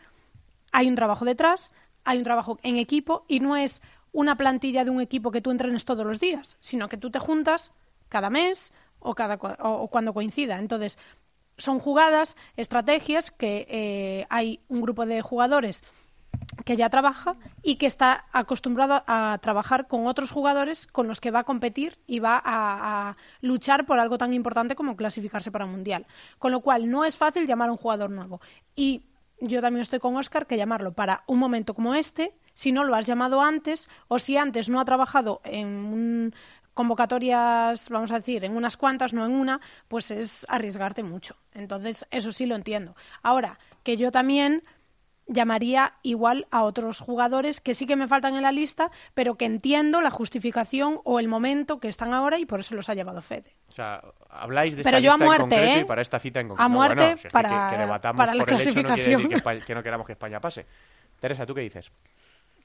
hay un trabajo detrás, hay un trabajo en equipo y no es una plantilla de un equipo que tú entrenes todos los días, sino que tú te juntas cada mes o, cada, o, cuando coincida. Entonces, son jugadas, estrategias que eh, hay un grupo de jugadores que ya trabaja y que está acostumbrado a trabajar con otros jugadores con los que va a competir y va a, luchar por algo tan importante como clasificarse para el Mundial. Con lo cual, no es fácil llamar a un jugador nuevo. Y yo también estoy con Oscar que llamarlo para un momento como este, si no lo has llamado antes o si antes no ha trabajado en convocatorias, vamos a decir, en unas cuantas, no en una, pues es arriesgarte mucho. Entonces, eso sí lo entiendo. Ahora, que yo también llamaría igual a otros jugadores que sí que me faltan en la lista, pero que entiendo la justificación o el momento que están ahora y por eso los ha llevado Fede. O sea, habláis de pero esta yo lista a muerte, en concreto ¿eh? y para esta cita en concreto. A muerte bueno, si es para, que, que debatamos para la por el hecho no quiere clasificación. decir que, España- que no queramos que España pase. Teresa, ¿tú qué dices?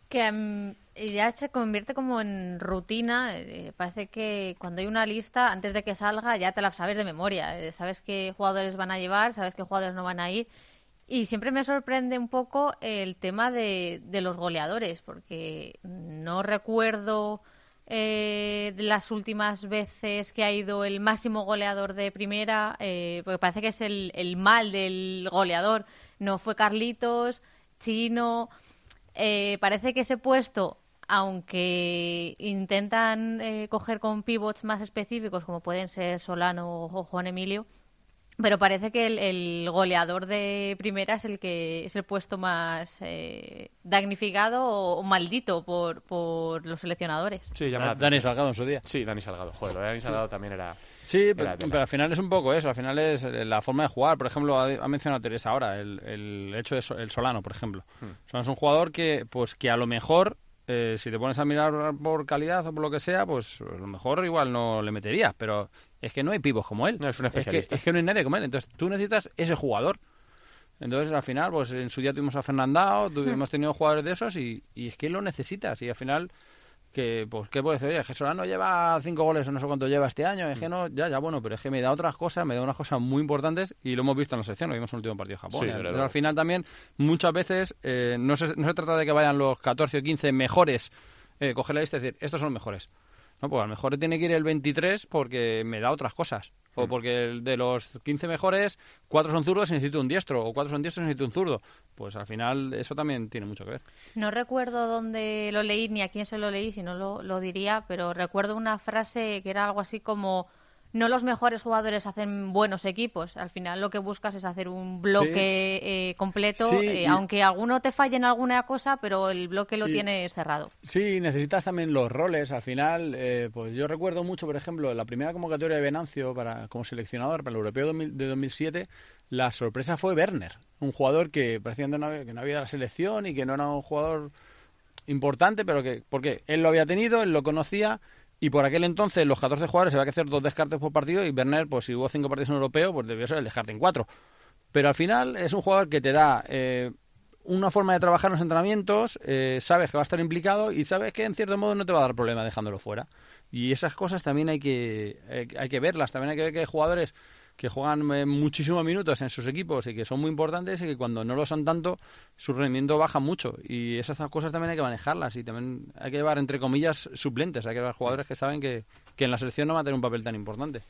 que mm, ya se convierte como en rutina. eh, parece que cuando hay una lista, antes de que salga, ya te la sabes de memoria. eh, sabes qué jugadores van a llevar, sabes qué jugadores no van a ir. Y siempre me sorprende un poco el tema de, de los goleadores, porque no recuerdo eh, las últimas veces que ha ido el máximo goleador de primera, eh, porque parece que es el, el mal del goleador. No fue Carlitos, Chino. Eh, parece que ese puesto, aunque intentan eh, coger con pivots más específicos, como pueden ser Solano o Juan Emilio, pero parece que el, el goleador de primera es el que es el puesto más eh, damnificado o, o maldito por, por los seleccionadores. Sí, llama Dani. Salgado en su día. Sí, Dani Salgado. Joder, Dani Salgado también era... Sí, Era pero, al final es un poco eso, al final es eh, la forma de jugar. Por ejemplo, ha, ha mencionado Teresa ahora el, el hecho de So- el Solano, por ejemplo. Hmm. Solano es un jugador que, pues, que a lo mejor, eh, si te pones a mirar por calidad o por lo que sea, pues a lo mejor igual no le meterías, pero es que no hay pibos como él. No, es un que, especialista. es que no hay nadie como él. Entonces tú necesitas ese jugador. Entonces, al final, pues en su día tuvimos a Fernandao, Hmm. hemos tenido jugadores de esos y, y es que lo necesitas. Y al final, que, pues, ¿qué puedo decir? Oye, es que Solano lleva cinco goles o no sé cuánto lleva este año. Es que no, ya, ya, bueno, pero es que me da otras cosas, me da unas cosas muy importantes y lo hemos visto en la sección, lo vimos en el último partido de Japón. Sí, Entonces, al final también, muchas veces, eh, no, se, no se trata de que vayan los 14 o 15 mejores, eh, coger la lista y decir, estos son los mejores. No, pues a lo mejor tiene que ir el 23 porque me da otras cosas. Mm. O porque el de los 15 mejores, cuatro son zurdos y necesito un diestro. O cuatro son diestros y necesito un zurdo. Pues al final eso también tiene mucho que ver. No recuerdo dónde lo leí ni a quién se lo leí, si no lo, lo diría, pero recuerdo una frase que era algo así como no los mejores jugadores hacen buenos equipos. Al final lo que buscas es hacer un bloque eh, completo, Sí, eh, y- aunque alguno te falle en alguna cosa, pero el bloque lo Y- tienes cerrado. Sí, necesitas también los roles. Al final, eh, pues yo recuerdo mucho, por ejemplo, en la primera convocatoria de Venancio para, como seleccionador para el Europeo 2000 de 2007, la sorpresa fue Werner, un jugador que parecía que no, había- que no había la selección y que no era un jugador importante, pero que, porque él lo había tenido, él lo conocía, y por aquel entonces los 14 jugadores se había que hacer dos descartes por partido, y Werner, pues si hubo cinco partidos en europeo, pues debió ser el descarte en cuatro. Pero al final es un jugador que te da eh, una forma de trabajar en los entrenamientos, eh, sabes que va a estar implicado y sabes que en cierto modo no te va a dar problema dejándolo fuera. Y esas cosas también hay que, eh, hay que verlas, también hay que ver que hay jugadores que juegan eh, muchísimos minutos en sus equipos y que son muy importantes y que cuando no lo son tanto, su rendimiento baja mucho. Y esas cosas también hay que manejarlas y también hay que llevar, entre comillas, suplentes. Hay que llevar jugadores que saben que, que en la selección no van a tener un papel tan importante.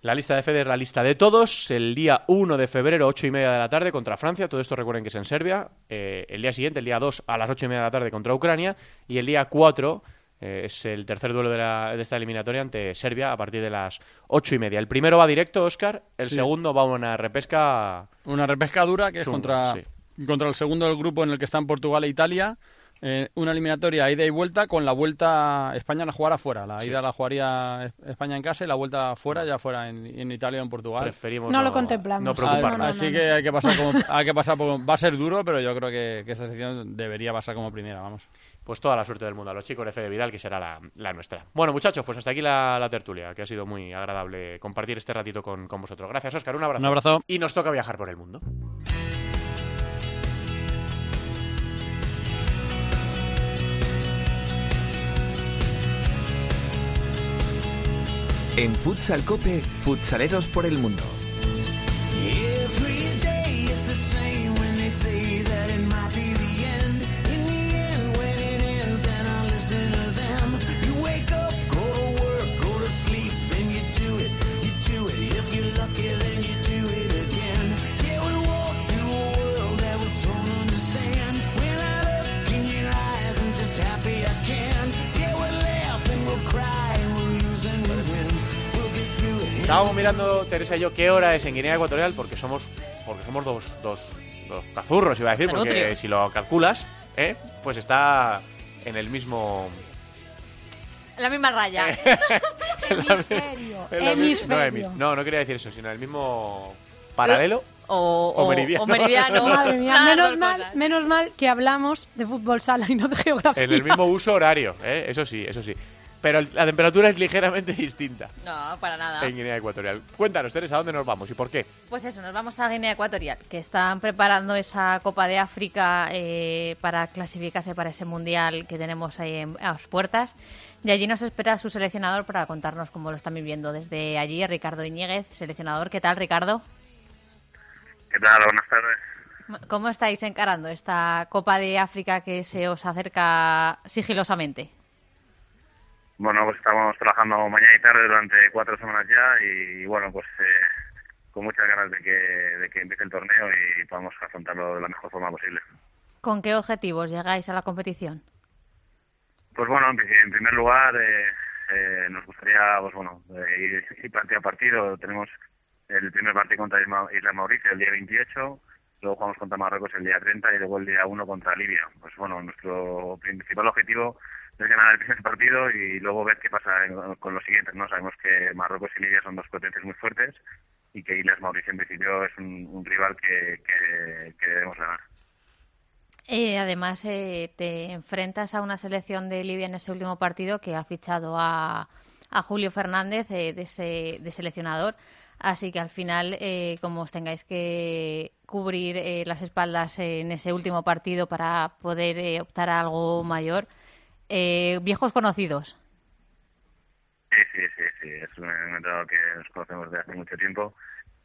La lista de Fede es la lista de todos. El día 1 de febrero, 8 y media de la tarde, contra Francia. Todo esto recuerden que es en Serbia. Eh, el día siguiente, el día 2, a las 8 y media de la tarde, contra Ucrania. Y el día 4 eh, es el tercer duelo de, la- de esta eliminatoria ante Serbia a partir de las 8 y media. El primero va directo, Oscar. El Sí. segundo va a una repesca. Una repesca dura que es contra, sí. contra el segundo del grupo en el que están Portugal e Italia. Eh, una eliminatoria ida y vuelta con la vuelta España la jugará fuera. La Sí. ida la jugaría Es- España en casa y la vuelta fuera ya fuera en, en Italia o en Portugal. Preferimos No lo contemplamos. No preocuparnos. no, no, Así no. que hay que pasar como, hay que pasar por- va a ser duro, pero yo creo que, que esa sección debería pasar como primera, vamos. Pues toda la suerte del mundo a los chicos de Fede Vidal, que será la, la nuestra. Bueno, muchachos, pues hasta aquí la, la, tertulia, que ha sido muy agradable compartir este ratito con, con vosotros. Gracias, Oscar, un abrazo. Un abrazo. Y nos toca viajar por el mundo. En Futsal Cope, futsaleros por el mundo. Estábamos mirando, Teresa y yo, qué hora es en Guinea Ecuatorial, porque somos porque somos dos, dos, dos cazurros, iba a decir, porque si lo calculas, ¿eh? pues está en el mismo... En la misma raya. *laughs* Hemisferio. en la mi- Hemisferio. No, no, no quería decir eso, sino en el mismo paralelo. O, O meridiano. o meridiano. *laughs* Madre mía, menos dos mal, menos mal que hablamos de fútbol sala y no de geografía. En el mismo uso horario, ¿eh? eso sí, eso sí. Pero la temperatura es ligeramente *laughs* distinta No, para nada. en Guinea Ecuatorial. Cuéntanos, Teresa, ¿a dónde nos vamos y por qué? Pues eso, nos vamos a Guinea Ecuatorial, que están preparando esa Copa de África eh, para clasificarse para ese mundial que tenemos ahí en- a las puertas. Y allí nos espera su seleccionador para contarnos cómo lo están viviendo desde allí, Ricardo Iñiguez, seleccionador. ¿Qué tal, Ricardo? ¿Qué tal? Buenas tardes. ¿Cómo estáis encarando esta Copa de África que se os acerca sigilosamente? Bueno, pues estamos trabajando mañana y tarde durante cuatro semanas ya y, bueno, pues eh, con muchas ganas de que, de que empiece el torneo y podamos afrontarlo de la mejor forma posible. ¿Con qué objetivos llegáis a la competición? Pues bueno, en pri- en primer lugar, eh, eh, nos gustaría pues bueno, eh, ir, ir partido a partido. Tenemos el primer partido contra Isla Mauricio el día 28, luego jugamos contra Marruecos el día 30 y luego el día 1 contra Libia. Pues bueno, nuestro principal objetivo es ganar el primer partido y luego ver qué pasa con los siguientes. no Sabemos que Marruecos y Libia son dos potencias muy fuertes y que Islas Mauricio en principio es un, un rival que, que, que debemos ganar. Eh, además, eh, te enfrentas a una selección de Libia en ese último partido que ha fichado a, a Julio Fernández eh, de, ese, de seleccionador. Así que al final, eh, como os tengáis que cubrir eh, las espaldas en ese último partido para poder eh, optar a algo mayor, eh, viejos conocidos. Sí, sí, sí, es un entrenador que nos conocemos desde hace mucho tiempo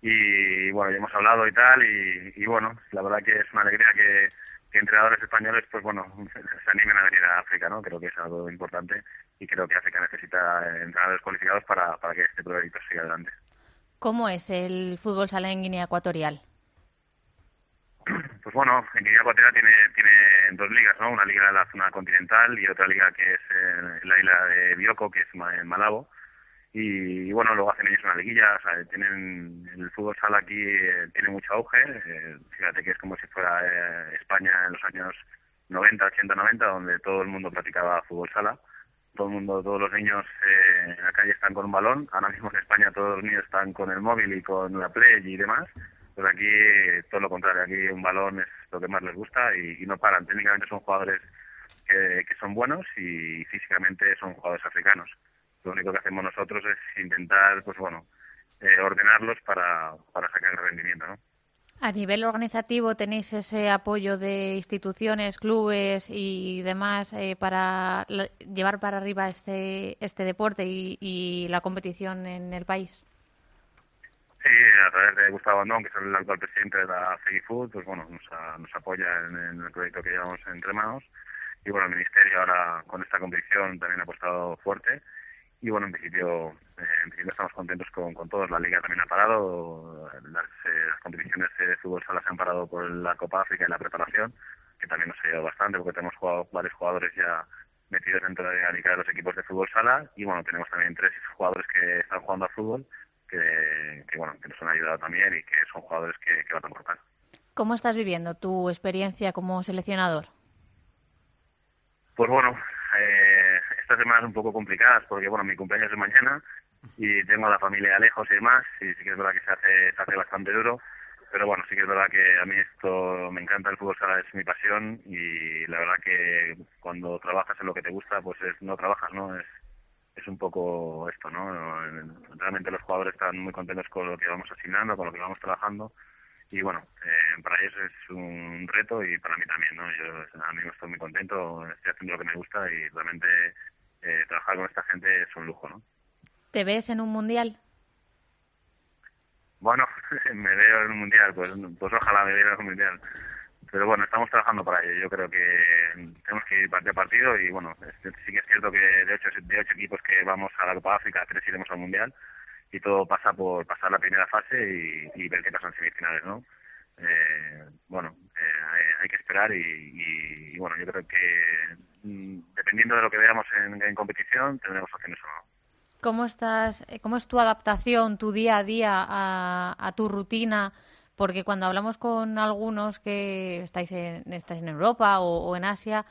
y bueno, ya hemos hablado y tal y, y bueno, la verdad que es una alegría que, que entrenadores españoles pues bueno, se animen a venir a África, ¿no? Creo que es algo importante y creo que África necesita entrenadores cualificados para, para que este proyecto siga adelante. ¿Cómo es el fútbol sala en Guinea Ecuatorial? Pues bueno, en Guinea Ecuatorial tiene, tiene dos ligas, ¿no? Una liga de la zona continental y otra liga que es eh, la isla de Bioko, que es en Malabo. Y, bueno, luego hacen ellos una liguilla, o sea, tienen, el fútbol sala aquí eh, tiene mucho auge, eh, fíjate que es como si fuera eh, España en los años 90, 80, 90, donde todo el mundo practicaba fútbol sala. Todo el mundo, todos los niños eh, en la calle están con un balón. Ahora mismo en España todos los niños están con el móvil y con la Play y demás. Pues aquí todo lo contrario, aquí un balón es lo que más les gusta y, y no paran. Técnicamente son jugadores que, que son buenos y físicamente son jugadores africanos. Lo único que hacemos nosotros es intentar, pues bueno, eh, ordenarlos para, para sacar el rendimiento, ¿no? A nivel organizativo, ¿tenéis ese apoyo de instituciones, clubes y demás eh, para llevar para arriba este, este deporte y, la competición en el país? Sí, a través de Gustavo Andón, que es el actual presidente de la FEGIFUT, pues bueno, nos, a- nos apoya en, en el proyecto que llevamos entre manos. Y bueno, el Ministerio ahora con esta competición también ha apostado fuerte. Y bueno, en principio, eh, en principio estamos contentos con, con todos. La Liga también ha parado, las, eh, las competiciones de fútbol sala se han parado por la Copa África y la preparación, que también nos ha ayudado bastante porque tenemos jugado varios jugadores ya metidos dentro de la liga de los equipos de fútbol sala y bueno, tenemos también tres jugadores que están jugando al fútbol que, que, bueno, que nos han ayudado también y que son jugadores que, que van a aportar. ¿Cómo estás viviendo tu experiencia como seleccionador? Pues bueno, eh, estas semanas un poco complicadas porque bueno, mi cumpleaños es mañana y tengo a la familia lejos y demás y sí que es verdad que se hace, se hace bastante duro, pero bueno, sí que es verdad que a mí esto me encanta, el fútbol sala es mi pasión y la verdad que cuando trabajas en lo que te gusta, pues es, no trabajas, ¿no? Es, es un poco esto, ¿no? Realmente los jugadores están muy contentos con lo que vamos asignando, con lo que vamos trabajando y bueno, eh, para ellos es un reto y para mí también, ¿no? Yo a mí estoy muy contento, estoy haciendo lo que me gusta y realmente eh, trabajar con esta gente es un lujo, ¿no? ¿Te ves en un mundial? Bueno, *laughs* me veo en un mundial, pues, pues ojalá me vea en un mundial. Pero bueno, estamos trabajando para ello. Yo creo que tenemos que ir partido a partido y bueno, sí que es cierto que de ocho, de ocho equipos que vamos a la Copa África, tres iremos al mundial y todo pasa por pasar la primera fase y, ver qué pasa en semifinales, ¿no? Eh, bueno, eh, hay, que esperar y, bueno, yo creo que mm, dependiendo de lo que veamos en, competición tendremos opciones o no. ¿Cómo, estás, eh, ¿Cómo es tu adaptación, tu día a día a, tu rutina? Porque cuando hablamos con algunos que estáis en, estáis en Europa o, en Asia,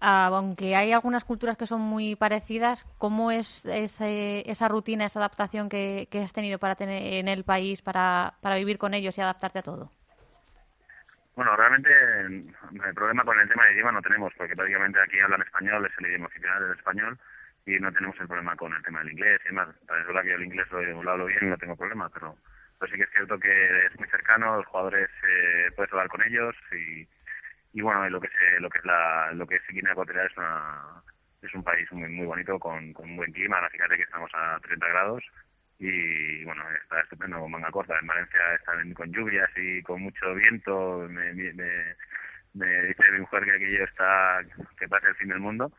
aunque hay algunas culturas que son muy parecidas, ¿cómo es esa rutina, esa adaptación que, has tenido para tener en el país, para, para vivir con ellos y adaptarte a todo? Bueno, realmente el problema con el tema de idioma no tenemos, porque prácticamente aquí hablan español, es el idioma oficial del español, y no tenemos el problema con el tema del inglés y demás. Es verdad que yo el inglés lo, hablo bien y no tengo problema, pero, pero sí que es cierto que es muy cercano, los jugadores eh, puedes hablar con ellos y, y bueno, lo que se, lo que es la, lo que es Guinea Ecuatorial es una, es un país muy, muy bonito con, con un buen clima, fíjate que estamos a 30 grados y bueno, está estupendo con manga corta. En Valencia están con lluvias y con mucho viento. Me, me, me dice mi mujer que aquello está, que pasa el fin del mundo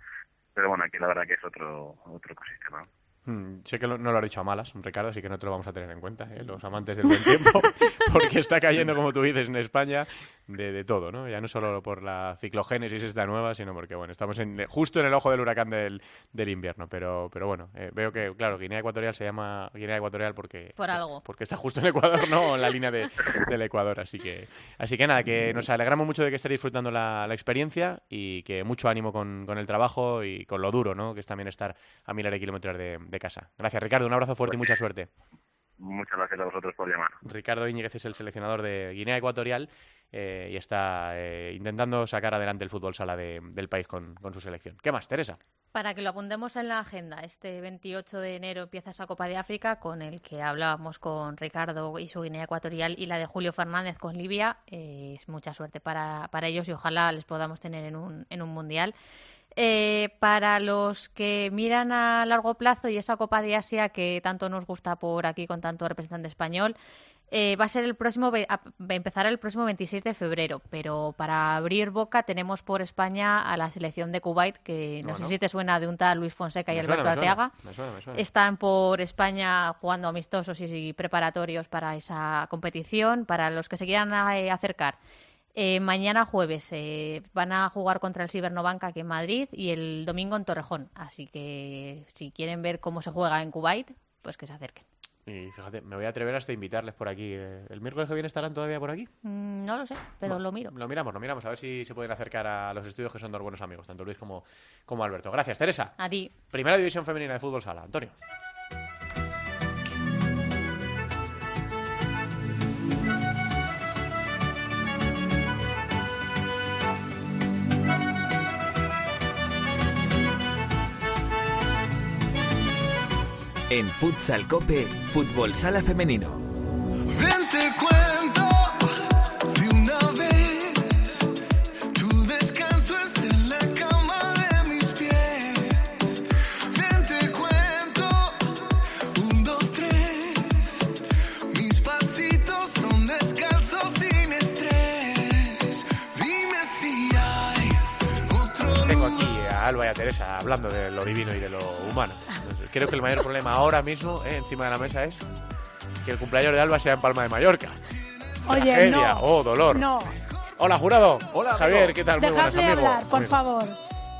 pero bueno, aquí la verdad que es otro, otro ecosistema. Hmm, sé que no lo ha dicho a malas, Ricardo, así que no te lo vamos a tener en cuenta, ¿eh? los amantes del buen tiempo, *laughs* porque está cayendo, como tú dices, en España de, de, todo, ¿no? Ya no solo por la ciclogénesis esta nueva, sino porque, bueno, estamos en, justo en el ojo del huracán del, del invierno, pero, pero bueno, eh, veo que, claro, Guinea Ecuatorial se llama Guinea Ecuatorial porque... Por algo. Porque está justo en Ecuador, no en la línea de, del Ecuador, así que, así que nada, que nos alegramos mucho de que esté disfrutando la, la experiencia y que mucho ánimo con, con, el trabajo y con lo duro, ¿no? Que es también estar a miles de kilómetros de, de casa. Gracias, Ricardo, un abrazo fuerte y mucha suerte. Muchas gracias a vosotros por llamar. Ricardo Íñiguez es el seleccionador de Guinea Ecuatorial eh, y está eh, intentando sacar adelante el fútbol sala del país con, su selección. ¿Qué más, Teresa? Para que lo apuntemos en la agenda, este 28 de enero empieza esa Copa de África con el que hablábamos con Ricardo y su Guinea Ecuatorial y la de Julio Fernández con Libia. Eh, es mucha suerte para, para ellos y ojalá les podamos tener en un, en un mundial. Eh, para los que miran a largo plazo y esa Copa de Asia que tanto nos gusta por aquí con tanto representante español, eh, va a ser el próximo, empezará el próximo 26 de febrero, pero para abrir boca tenemos por España a la selección de Kuwait, que no, sé si te suena de un tal Luis Fonseca y Alberto Arteaga. Están por España jugando amistosos y preparatorios para esa competición. Para los que se quieran eh, acercar, eh, mañana jueves eh, van a jugar contra el Cibernovanca aquí en Madrid y el domingo en Torrejón. Así que si quieren ver cómo se juega en Kuwait, pues que se acerquen. Y fíjate, me voy a atrever hasta invitarles por aquí. Eh, ¿El miércoles que viene estarán todavía por aquí? Mm, no lo sé, pero lo miro. Lo miramos, lo miramos, a ver si se pueden acercar a los estudios que son dos buenos amigos, tanto Luis como, como Alberto. Gracias, Teresa. A ti. Primera división femenina de fútbol sala. Antonio. En Futsal Cope, Fútbol Sala Femenino. Vente cuento de una vez. Tu descanso está en la cama de mis pies. Vente cuento. Un, dos, tres. Mis pasitos son descalzos sin estrés. Dime si hay otro. Tengo aquí a Alba y a Teresa hablando de lo divino y de lo humano creo que el mayor problema ahora mismo eh, encima de la mesa es que el cumpleaños de Alba sea en Palma de Mallorca. Oye, Tragedia, no. oh, dolor. No. Hola, jurado. Hola, Javier, ¿qué tal? Muy buenas, Dejadme amigo. hablar, por favor.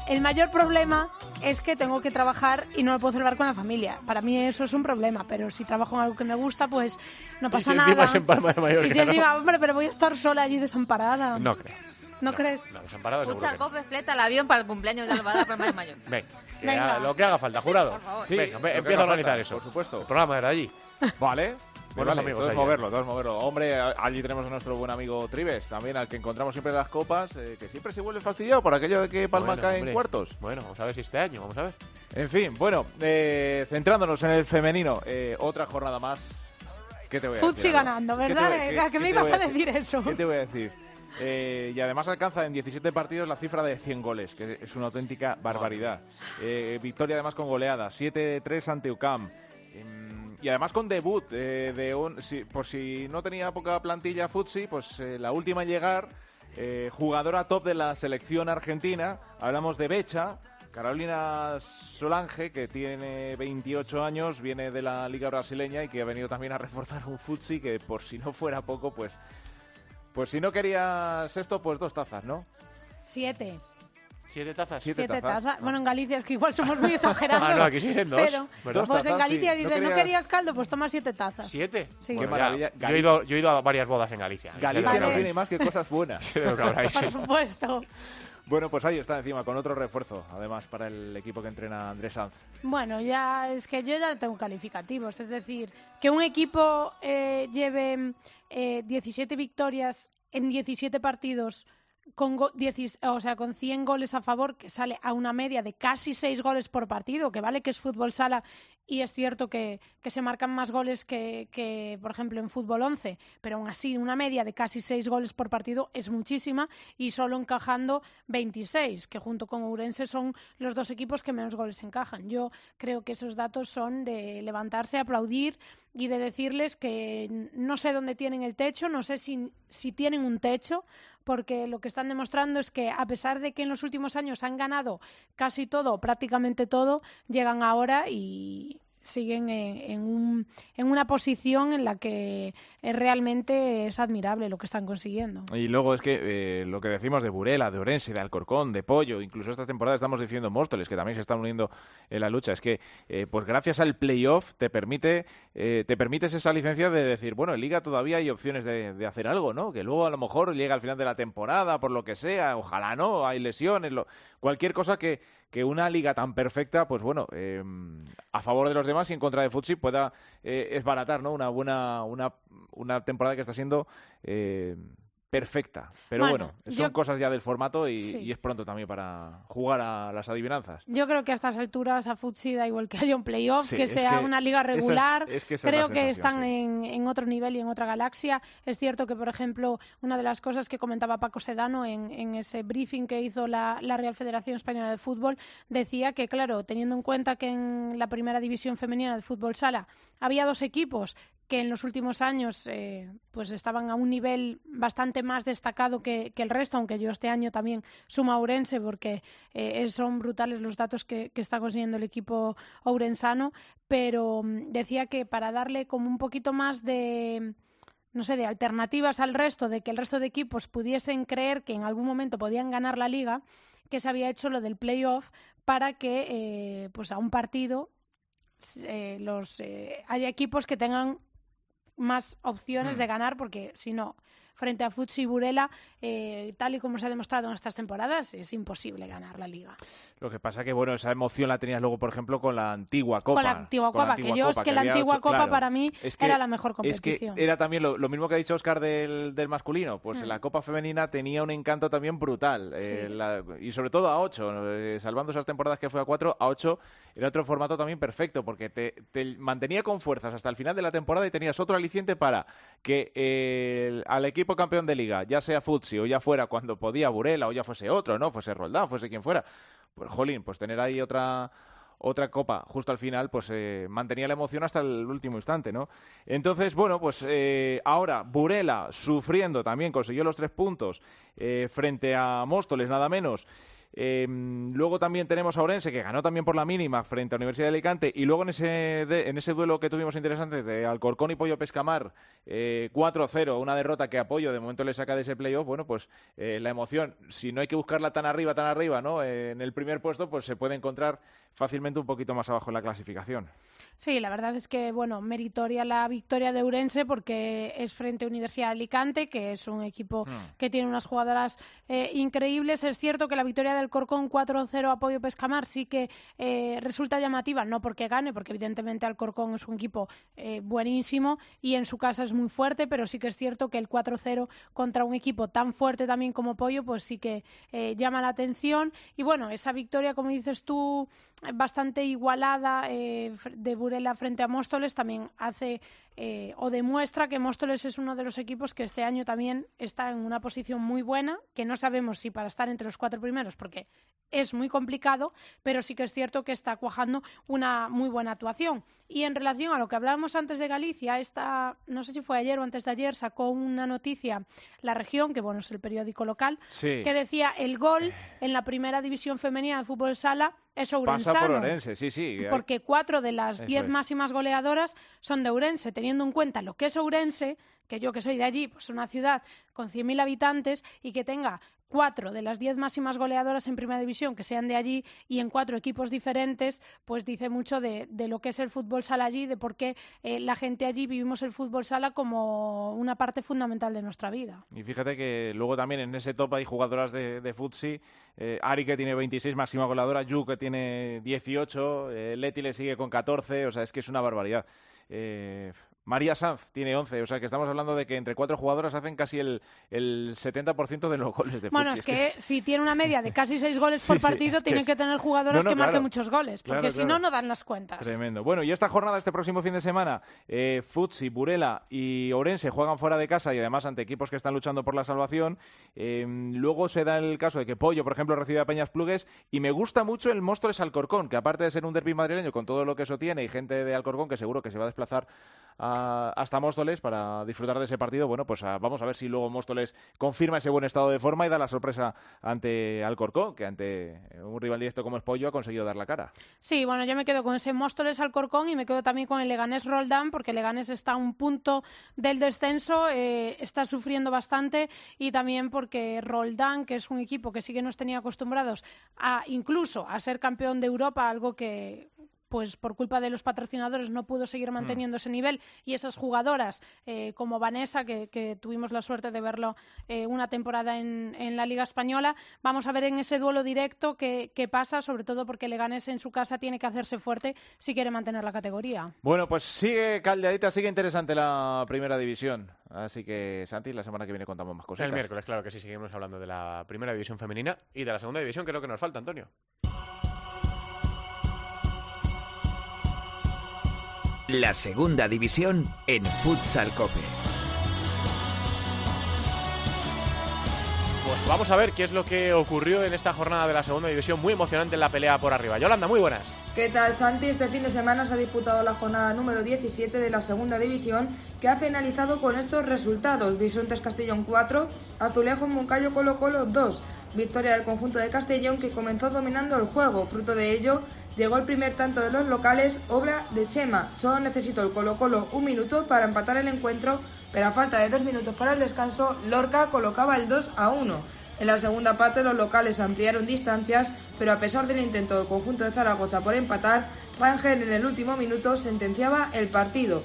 El mayor problema es que tengo que trabajar y no lo puedo celebrar con la familia. Para mí eso es un problema, pero si trabajo en algo que me gusta, pues no Y pasa si nada. encima es en Palma de Mallorca, Y si ¿no? encima, hombre, pero voy a estar sola allí desamparada. No creo. ¿No crees? Seguro Futsal que no. Cope fleta el avión para el cumpleaños de Alba de Palma de Mayor. Venga, que Venga. haga lo que haga falta, jurado. Por favor. Venga, ve- lo que empieza a organizar falta, eso. por supuesto. El programa era allí. *laughs* Vale. Buenos vale, amigos todo es allí, ¿eh? moverlo, todo es moverlo. Hombre, a- allí tenemos a nuestro buen amigo Tribes, también al que encontramos siempre en las copas, eh, que siempre se vuelve fastidiado por aquello de que Palma Bueno, cae hombre. en cuartos. Bueno, vamos a ver si este año, vamos a ver. En fin, bueno, eh, centrándonos en el femenino, eh, otra jornada más. ¿Qué te voy a Futsi decir? Alba? ganando, ¿Qué te ¿verdad? voy- qué- que qué me te ibas voy a decir eso. ¿Qué te voy a decir? Eh, y además alcanza en 17 partidos la cifra de 100 goles, que es una auténtica barbaridad. Eh, victoria además con goleada, 7-3 ante UCAM. Em, y además con debut, eh, de un, si- por si no tenía poca plantilla Futsi, pues la última en llegar, jugadora top de la selección argentina, hablamos de Becha, Carolina Solange, que tiene 28 años, viene de la liga brasileña y que ha venido también a reforzar un Futsi que por si no fuera poco, pues pues si no querías esto, pues dos tazas, ¿no? Siete. Siete tazas. Siete, Siete tazas. tazas. Bueno, en Galicia es que igual somos muy *laughs* exagerados. Ah, no, aquí sí dicen dos, Pero, ¿verdad? pues en Galicia sí. dices, ¿No ¿no querías- caldo? Pues toma siete tazas. ¿Siete? Sí. Qué Bueno, maravilla. ya, Yo, he ido, yo he ido a varias bodas en Galicia. Galicia Vale. no tiene más que cosas buenas. *laughs* Por supuesto. bueno, pues ahí está encima, con otro refuerzo, además, para el equipo que entrena Andrés Sanz. Bueno, ya es que yo ya tengo calificativos. Es decir, que un equipo eh, lleve eh, 17 victorias en 17 partidos con, go- 10 o sea, con 100 goles a favor, que sale a una media de casi 6 goles por partido, que vale que es fútbol sala y es cierto que, se marcan más goles que, por ejemplo, en fútbol 11, pero aún así una media de casi 6 goles por partido es muchísima y solo encajando 26, que junto con Ourense son los dos equipos que menos goles encajan. Yo creo que esos datos son de levantarse, aplaudir y de decirles que no sé dónde tienen el techo, no sé si tienen un techo, porque lo que están demostrando es que a pesar de que en los últimos años han ganado casi todo, prácticamente todo, llegan ahora y siguen en, en un- en una posición en la que realmente es admirable lo que están consiguiendo. Y luego es que eh, lo que decimos de Burela, de Orense, de Alcorcón, de Pollo, incluso esta temporada estamos diciendo Móstoles, que también se están uniendo en la lucha, es que eh, pues gracias al playoff te permite eh, te permites esa licencia de decir, bueno, en Liga todavía hay opciones de, de hacer algo, ¿no? Que luego a lo mejor llega al final de la temporada, por lo que sea, ojalá no, hay lesiones, lo- cualquier cosa que, que una liga tan perfecta, pues bueno, eh, a favor de los demás y en contra de Futsi pueda eh, ¿no? Una buena, una, una temporada que está siendo eh, perfecta. Pero Bueno, bueno, son yo- cosas ya del formato y, Sí. y es pronto también para jugar a las adivinanzas. Yo creo que a estas alturas a Futsi da igual que haya un playoff, Sí, que sea que una liga es- regular. es que es creo que están sí. en, en otro nivel y en otra galaxia. Es cierto que, por ejemplo, una de las cosas que comentaba Paco Sedano en, en ese briefing que hizo la, la Real Federación Española de Fútbol, decía que, claro, teniendo en cuenta que en la primera división femenina de fútbol sala había dos equipos que en los últimos años eh, pues estaban a un nivel bastante más destacado que, el resto, aunque yo este año también sumo a Ourense porque eh, son brutales los datos que, que está consiguiendo el equipo ourensano, pero mm, decía que para darle como un poquito más de no sé, de alternativas al resto, de que el resto de equipos pudiesen creer que en algún momento podían ganar la liga, que se había hecho lo del playoff para que eh, pues a un partido eh, los eh, haya equipos que tengan más opciones de ganar porque si no frente a Futsi y Burela eh, tal y como se ha demostrado en estas temporadas es imposible ganar la liga Lo que pasa que, bueno, esa emoción la tenías luego, por ejemplo, con la antigua Copa. con la antigua la copa que yo es que la antigua ocho- copa claro. para mí Es que- era la mejor Es competición que era también lo, lo mismo que ha dicho Oscar del, del masculino. Pues Hmm. la Copa Femenina tenía un encanto también brutal. eh, la- y sobre todo a 8, salvando esas temporadas que fue a 4, a 8 era otro formato también perfecto, porque te, te mantenía con fuerzas hasta el final de la temporada y tenías otro aliciente para que eh, el- al equipo campeón de liga, ya sea Futsi o ya fuera cuando podía Burela o ya fuese otro, ¿no? Fuese Roldán, fuese quien fuera. Pues, jolín, pues tener ahí otra otra copa justo al final, pues eh, mantenía la emoción hasta el último instante, ¿no? Entonces, bueno, pues eh, ahora Burela sufriendo también consiguió los tres puntos eh, frente a Móstoles, nada menos. Eh, luego también tenemos a Orense, que ganó también por la mínima frente a Universidad de Alicante. Y luego en ese, de- en ese duelo que tuvimos interesante de Alcorcón y Pollo Pescamar, eh, 4-0, una derrota que Apoyo de momento le saca de ese playoff. Bueno, pues eh, la emoción, si no hay que buscarla tan arriba, tan arriba, ¿no? En el primer puesto, pues se puede encontrar fácilmente un poquito más abajo en la clasificación. Sí, la verdad es que, bueno, meritoria la victoria de Urense porque es frente a Universidad de Alicante, que es un equipo Hmm. que tiene unas jugadoras eh, increíbles. Es cierto que la victoria del Alcorcón 4-0 apoyo Pescamar sí que eh, resulta llamativa, no porque gane, porque evidentemente Alcorcón es un equipo eh, buenísimo y en su casa es muy fuerte, pero sí que es cierto que el 4-0 contra un equipo tan fuerte también como Pollo, pues sí que eh, llama la atención. Y bueno, esa victoria, como dices tú, bastante igualada de Burela frente a Móstoles también hace o demuestra que Móstoles es uno de los equipos que este año también está en una posición muy buena, que no sabemos si para estar entre los cuatro primeros, porque es muy complicado, pero sí que es cierto que está cuajando una muy buena actuación. Y en relación a lo que hablábamos antes de Galicia, esta, no sé si fue ayer o antes de ayer, sacó una noticia La Región, que bueno, es el periódico local, que decía el gol en la primera división femenina de fútbol sala es Ourensano. Pasa por Ourense, sí, sí. Porque cuatro de las diez máximas goleadoras son de Ourense, teniendo en cuenta lo que es Ourense, que yo que soy de allí, pues una ciudad con 100.000 habitantes y que tenga cuatro de las diez máximas goleadoras en primera división que sean de allí y en cuatro equipos diferentes, pues dice mucho de, lo que es el fútbol sala allí, de por qué eh, la gente allí vivimos el fútbol sala como una parte fundamental de nuestra vida. Y fíjate que luego también en ese top hay jugadoras de, de futsi, eh, Ari que tiene 26 máxima goleadora, Yu que tiene 18, eh, Leti le sigue con 14, o sea, es que es una barbaridad. Eh, María Sanz tiene 11, o sea que estamos hablando de que entre cuatro jugadoras hacen casi el, el 70% de los goles de Bueno, es, que, si tiene una media de casi seis goles *laughs* por partido, tienen que, tener jugadoras que marquen muchos goles, porque si no, no dan las cuentas. Tremendo. Bueno, y esta jornada, este próximo fin de semana, eh, Futsi, Burela y Orense juegan fuera de casa y además ante equipos que están luchando por la salvación. Em, luego se da el caso de que Pollo, por ejemplo, recibe a Peñas Plugues y me gusta mucho el Móstoles Alcorcón, que aparte de ser un derby madrileño con todo lo que eso tiene y gente de Alcorcón que seguro que se va a desplazar hasta Móstoles para disfrutar de ese partido. Bueno, pues vamos a ver si luego Móstoles confirma ese buen estado de forma y da la sorpresa ante Alcorcón, que ante un rival directo como es Pollo ha conseguido dar la cara. Sí, bueno, yo me quedo con ese Móstoles Alcorcón y me quedo también con el Leganés Roldán, porque Leganés está a un punto del descenso, eh, está sufriendo bastante y también porque Roldán, que es un equipo que sí que nos tenía acostumbrados a incluso a ser campeón de Europa, algo que pues por culpa de los patrocinadores no pudo seguir mm. manteniendo ese nivel y esas jugadoras eh, como Vanessa, que, tuvimos la suerte de verlo eh, una temporada en, la Liga Española, vamos a ver en ese duelo directo qué, pasa, sobre todo porque Leganés en su casa tiene que hacerse fuerte si quiere mantener la categoría. Bueno, pues sigue caldeadita, sigue interesante la primera división. Así que, Santi, la semana que viene contamos más cosas. El miércoles, claro que sí, seguimos hablando de la primera división femenina y de la segunda división, creo que nos falta, Antonio. La segunda división en Futsal Cope. Pues vamos a ver qué es lo que ocurrió en esta jornada de la segunda división, muy emocionante en la pelea por arriba. Yolanda, muy buenas. ¿Qué tal, Santi? Este fin de semana se ha disputado la jornada número 17 de la segunda división, que ha finalizado con estos resultados. Bisontes Castellón 4, Azulejo Moncayo Colo Colo 2. Victoria del conjunto de Castellón que comenzó dominando el juego. Fruto de ello, llegó el primer tanto de los locales, obra de Chema. Solo necesitó el Colo Colo un minuto para empatar el encuentro, pero a falta de dos minutos para el descanso, Lorca colocaba el 2 a 1. En la segunda parte los locales ampliaron distancias, pero a pesar del intento del conjunto de Zaragoza por empatar, Rangel en el último minuto sentenciaba el partido.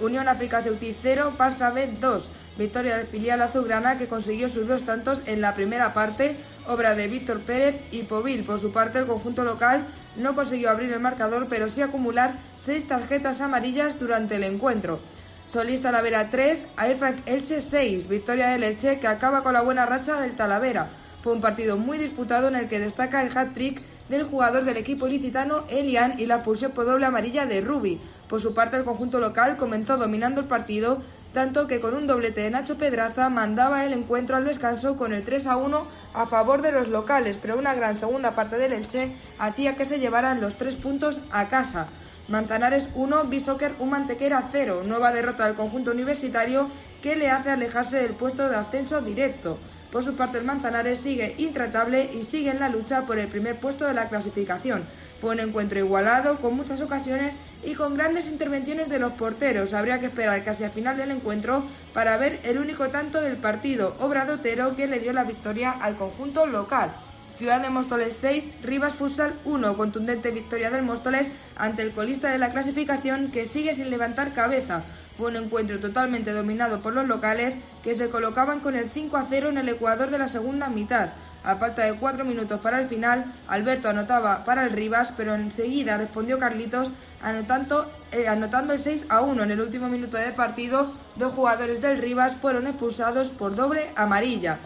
Unión África Ceutí 0, Pasa B 2. Victoria del filial azulgrana que consiguió sus dos tantos en la primera parte, obra de Víctor Pérez y Povil. Por su parte, el conjunto local no consiguió abrir el marcador, pero sí acumular seis tarjetas amarillas durante el encuentro. Solista Talavera 3, Air Elche 6. Victoria del Elche que acaba con la buena racha del Talavera. Fue un partido muy disputado en el que destaca el hat-trick del jugador del equipo ilicitano Elian y la pulsión por doble amarilla de Rubi. Por su parte, el conjunto local comenzó dominando el partido, tanto que con un doblete de Nacho Pedraza mandaba el encuentro al descanso con el 3 a 1 a favor de los locales, pero una gran segunda parte del Elche hacía que se llevaran los tres puntos a casa. Manzanares 1, Bishoker un Mantequera 0, nueva derrota del conjunto universitario que le hace alejarse del puesto de ascenso directo. Por su parte, el Manzanares sigue intratable y sigue en la lucha por el primer puesto de la clasificación. Fue un encuentro igualado, con muchas ocasiones y con grandes intervenciones de los porteros. Habría que esperar casi al final del encuentro para ver el único tanto del partido, Obradotero, que le dio la victoria al conjunto local. Ciudad de Móstoles 6, Rivas Futsal 1, contundente victoria del Móstoles ante el colista de la clasificación que sigue sin levantar cabeza. Fue un encuentro totalmente dominado por los locales que se colocaban con el 5 a 0 en el Ecuador de la segunda mitad. A falta de cuatro minutos para el final, Alberto anotaba para el Rivas, pero enseguida respondió Carlitos anotando, eh, anotando el 6 a 1 en el último minuto de partido. Dos jugadores del Rivas fueron expulsados por doble amarilla.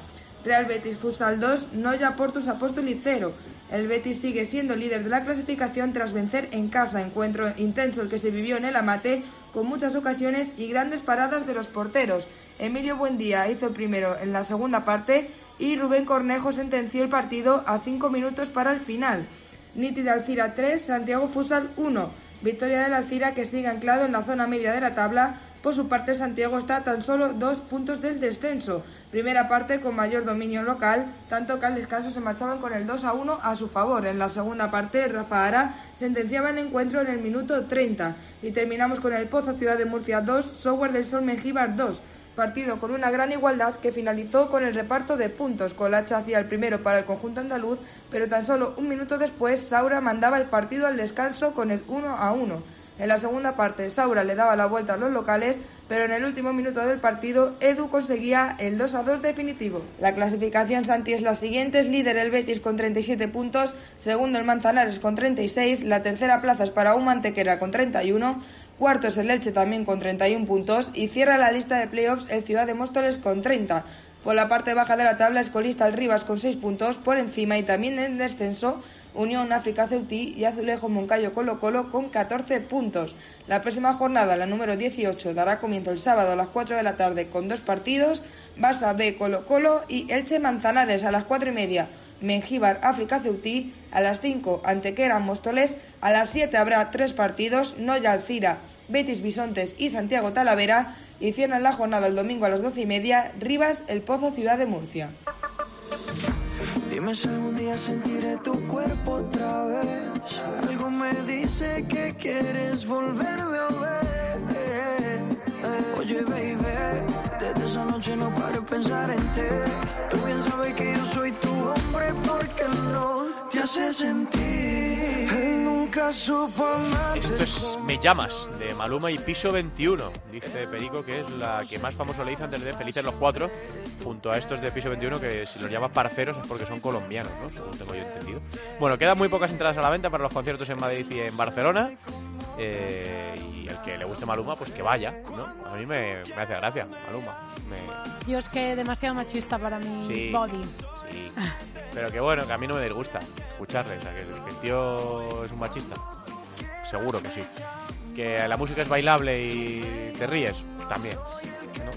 Real Betis Futsal 2, Noya Portus Apóstoli 0. El Betis sigue siendo líder de la clasificación tras vencer en casa. Encuentro intenso el que se vivió en el Amate, con muchas ocasiones y grandes paradas de los porteros. Emilio Buendía hizo primero en la segunda parte y Rubén Cornejo sentenció el partido a cinco minutos para el final. Nítida Alcira 3, Santiago Fusal 1. Victoria del Alcira que sigue anclado en la zona media de la tabla. Por su parte, Santiago está tan solo dos puntos del descenso. Primera parte con mayor dominio local, tanto que al descanso se marchaban con el 2 a 1 a su favor. En la segunda parte, Rafa Ara sentenciaba el encuentro en el minuto 30. Y terminamos con el Pozo Ciudad de Murcia 2, Software del Sol Mengíbar 2 partido con una gran igualdad que finalizó con el reparto de puntos. Colacha hacía el primero para el conjunto andaluz, pero tan solo un minuto después Saura mandaba el partido al descanso con el 1 a 1. En la segunda parte, Saura le daba la vuelta a los locales, pero en el último minuto del partido, Edu conseguía el 2 a 2 definitivo. La clasificación Santi es la siguiente: es líder el Betis con 37 puntos, segundo el Manzanares con 36, la tercera plaza es para un Mantequera con 31, Cuarto es el Elche también con 31 puntos y cierra la lista de playoffs el Ciudad de Móstoles con 30. Por la parte baja de la tabla es colista el Rivas con 6 puntos por encima y también en descenso Unión África Ceutí y Azulejo Moncayo Colo Colo con 14 puntos. La próxima jornada, la número 18, dará comienzo el sábado a las 4 de la tarde con dos partidos, Basa B Colo Colo y Elche Manzanares a las 4 y media. Mengíbar África Ceutí, a las 5 Antequera Móstoles, a las 7 habrá tres partidos, Noya Alcira, Betis Bisontes y Santiago Talavera, y cierran la jornada el domingo a las 12 y media, Rivas El Pozo Ciudad de Murcia. Dime si algún día sentiré tu cuerpo otra vez. Algo me dice que quieres volverme a ver. Oye, baby, desde esa noche no paro de pensar en ti. Tú bien sabes que yo soy tu hombre porque no te hace sentir. Él nunca supo Esto es Me llamas, de Maluma y Piso 21. Dice Perico que es la que más famoso le hizo antes de Felices los Cuatro, junto a estos de Piso 21, que si los llamas parceros es porque son colombianos, ¿no? Según tengo yo entendido. Bueno, quedan muy pocas entradas a la venta para los conciertos en Madrid y en Barcelona. Eh, y el que le guste Maluma, pues que vaya, ¿no? A mí me, me hace gracia, Maluma. Me- Yo es que demasiado machista para mi Sí. body. Sí. Pero que bueno, que a mí no me disgusta escucharle. O sea, que, que el tío es un machista. Seguro que sí. Que la música es bailable y te ríes, también. ¿no?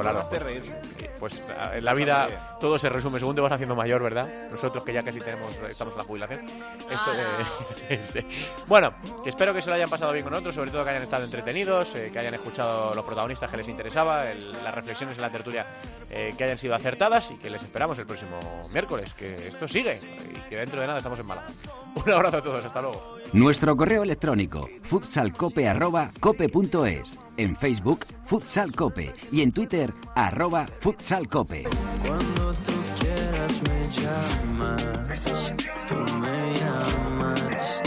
Claro, importante reírse. Pues a- en la vida todo se resume según te vas haciendo mayor, ¿verdad? Nosotros que ya casi tenemos, estamos en la jubilación. Esto de- *laughs* sí. Bueno, que espero que se lo hayan pasado bien con nosotros, sobre todo que hayan estado entretenidos, eh, que hayan escuchado los protagonistas que les interesaba, el- las reflexiones en la tertulia eh, que hayan sido acertadas y que les esperamos el próximo miércoles, que esto sigue y que dentro de nada estamos en Málaga. *laughs* Un abrazo a todos, hasta luego. Nuestro correo electrónico futsalcope.cope.es. En Facebook, Futsalcope. Y en Twitter, arroba futsalcope. Cuando tú quieras me llamas, tú me llamas.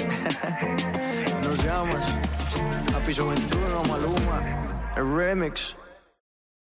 *laughs* Nos llamas a piso 21, Maluma, el remix.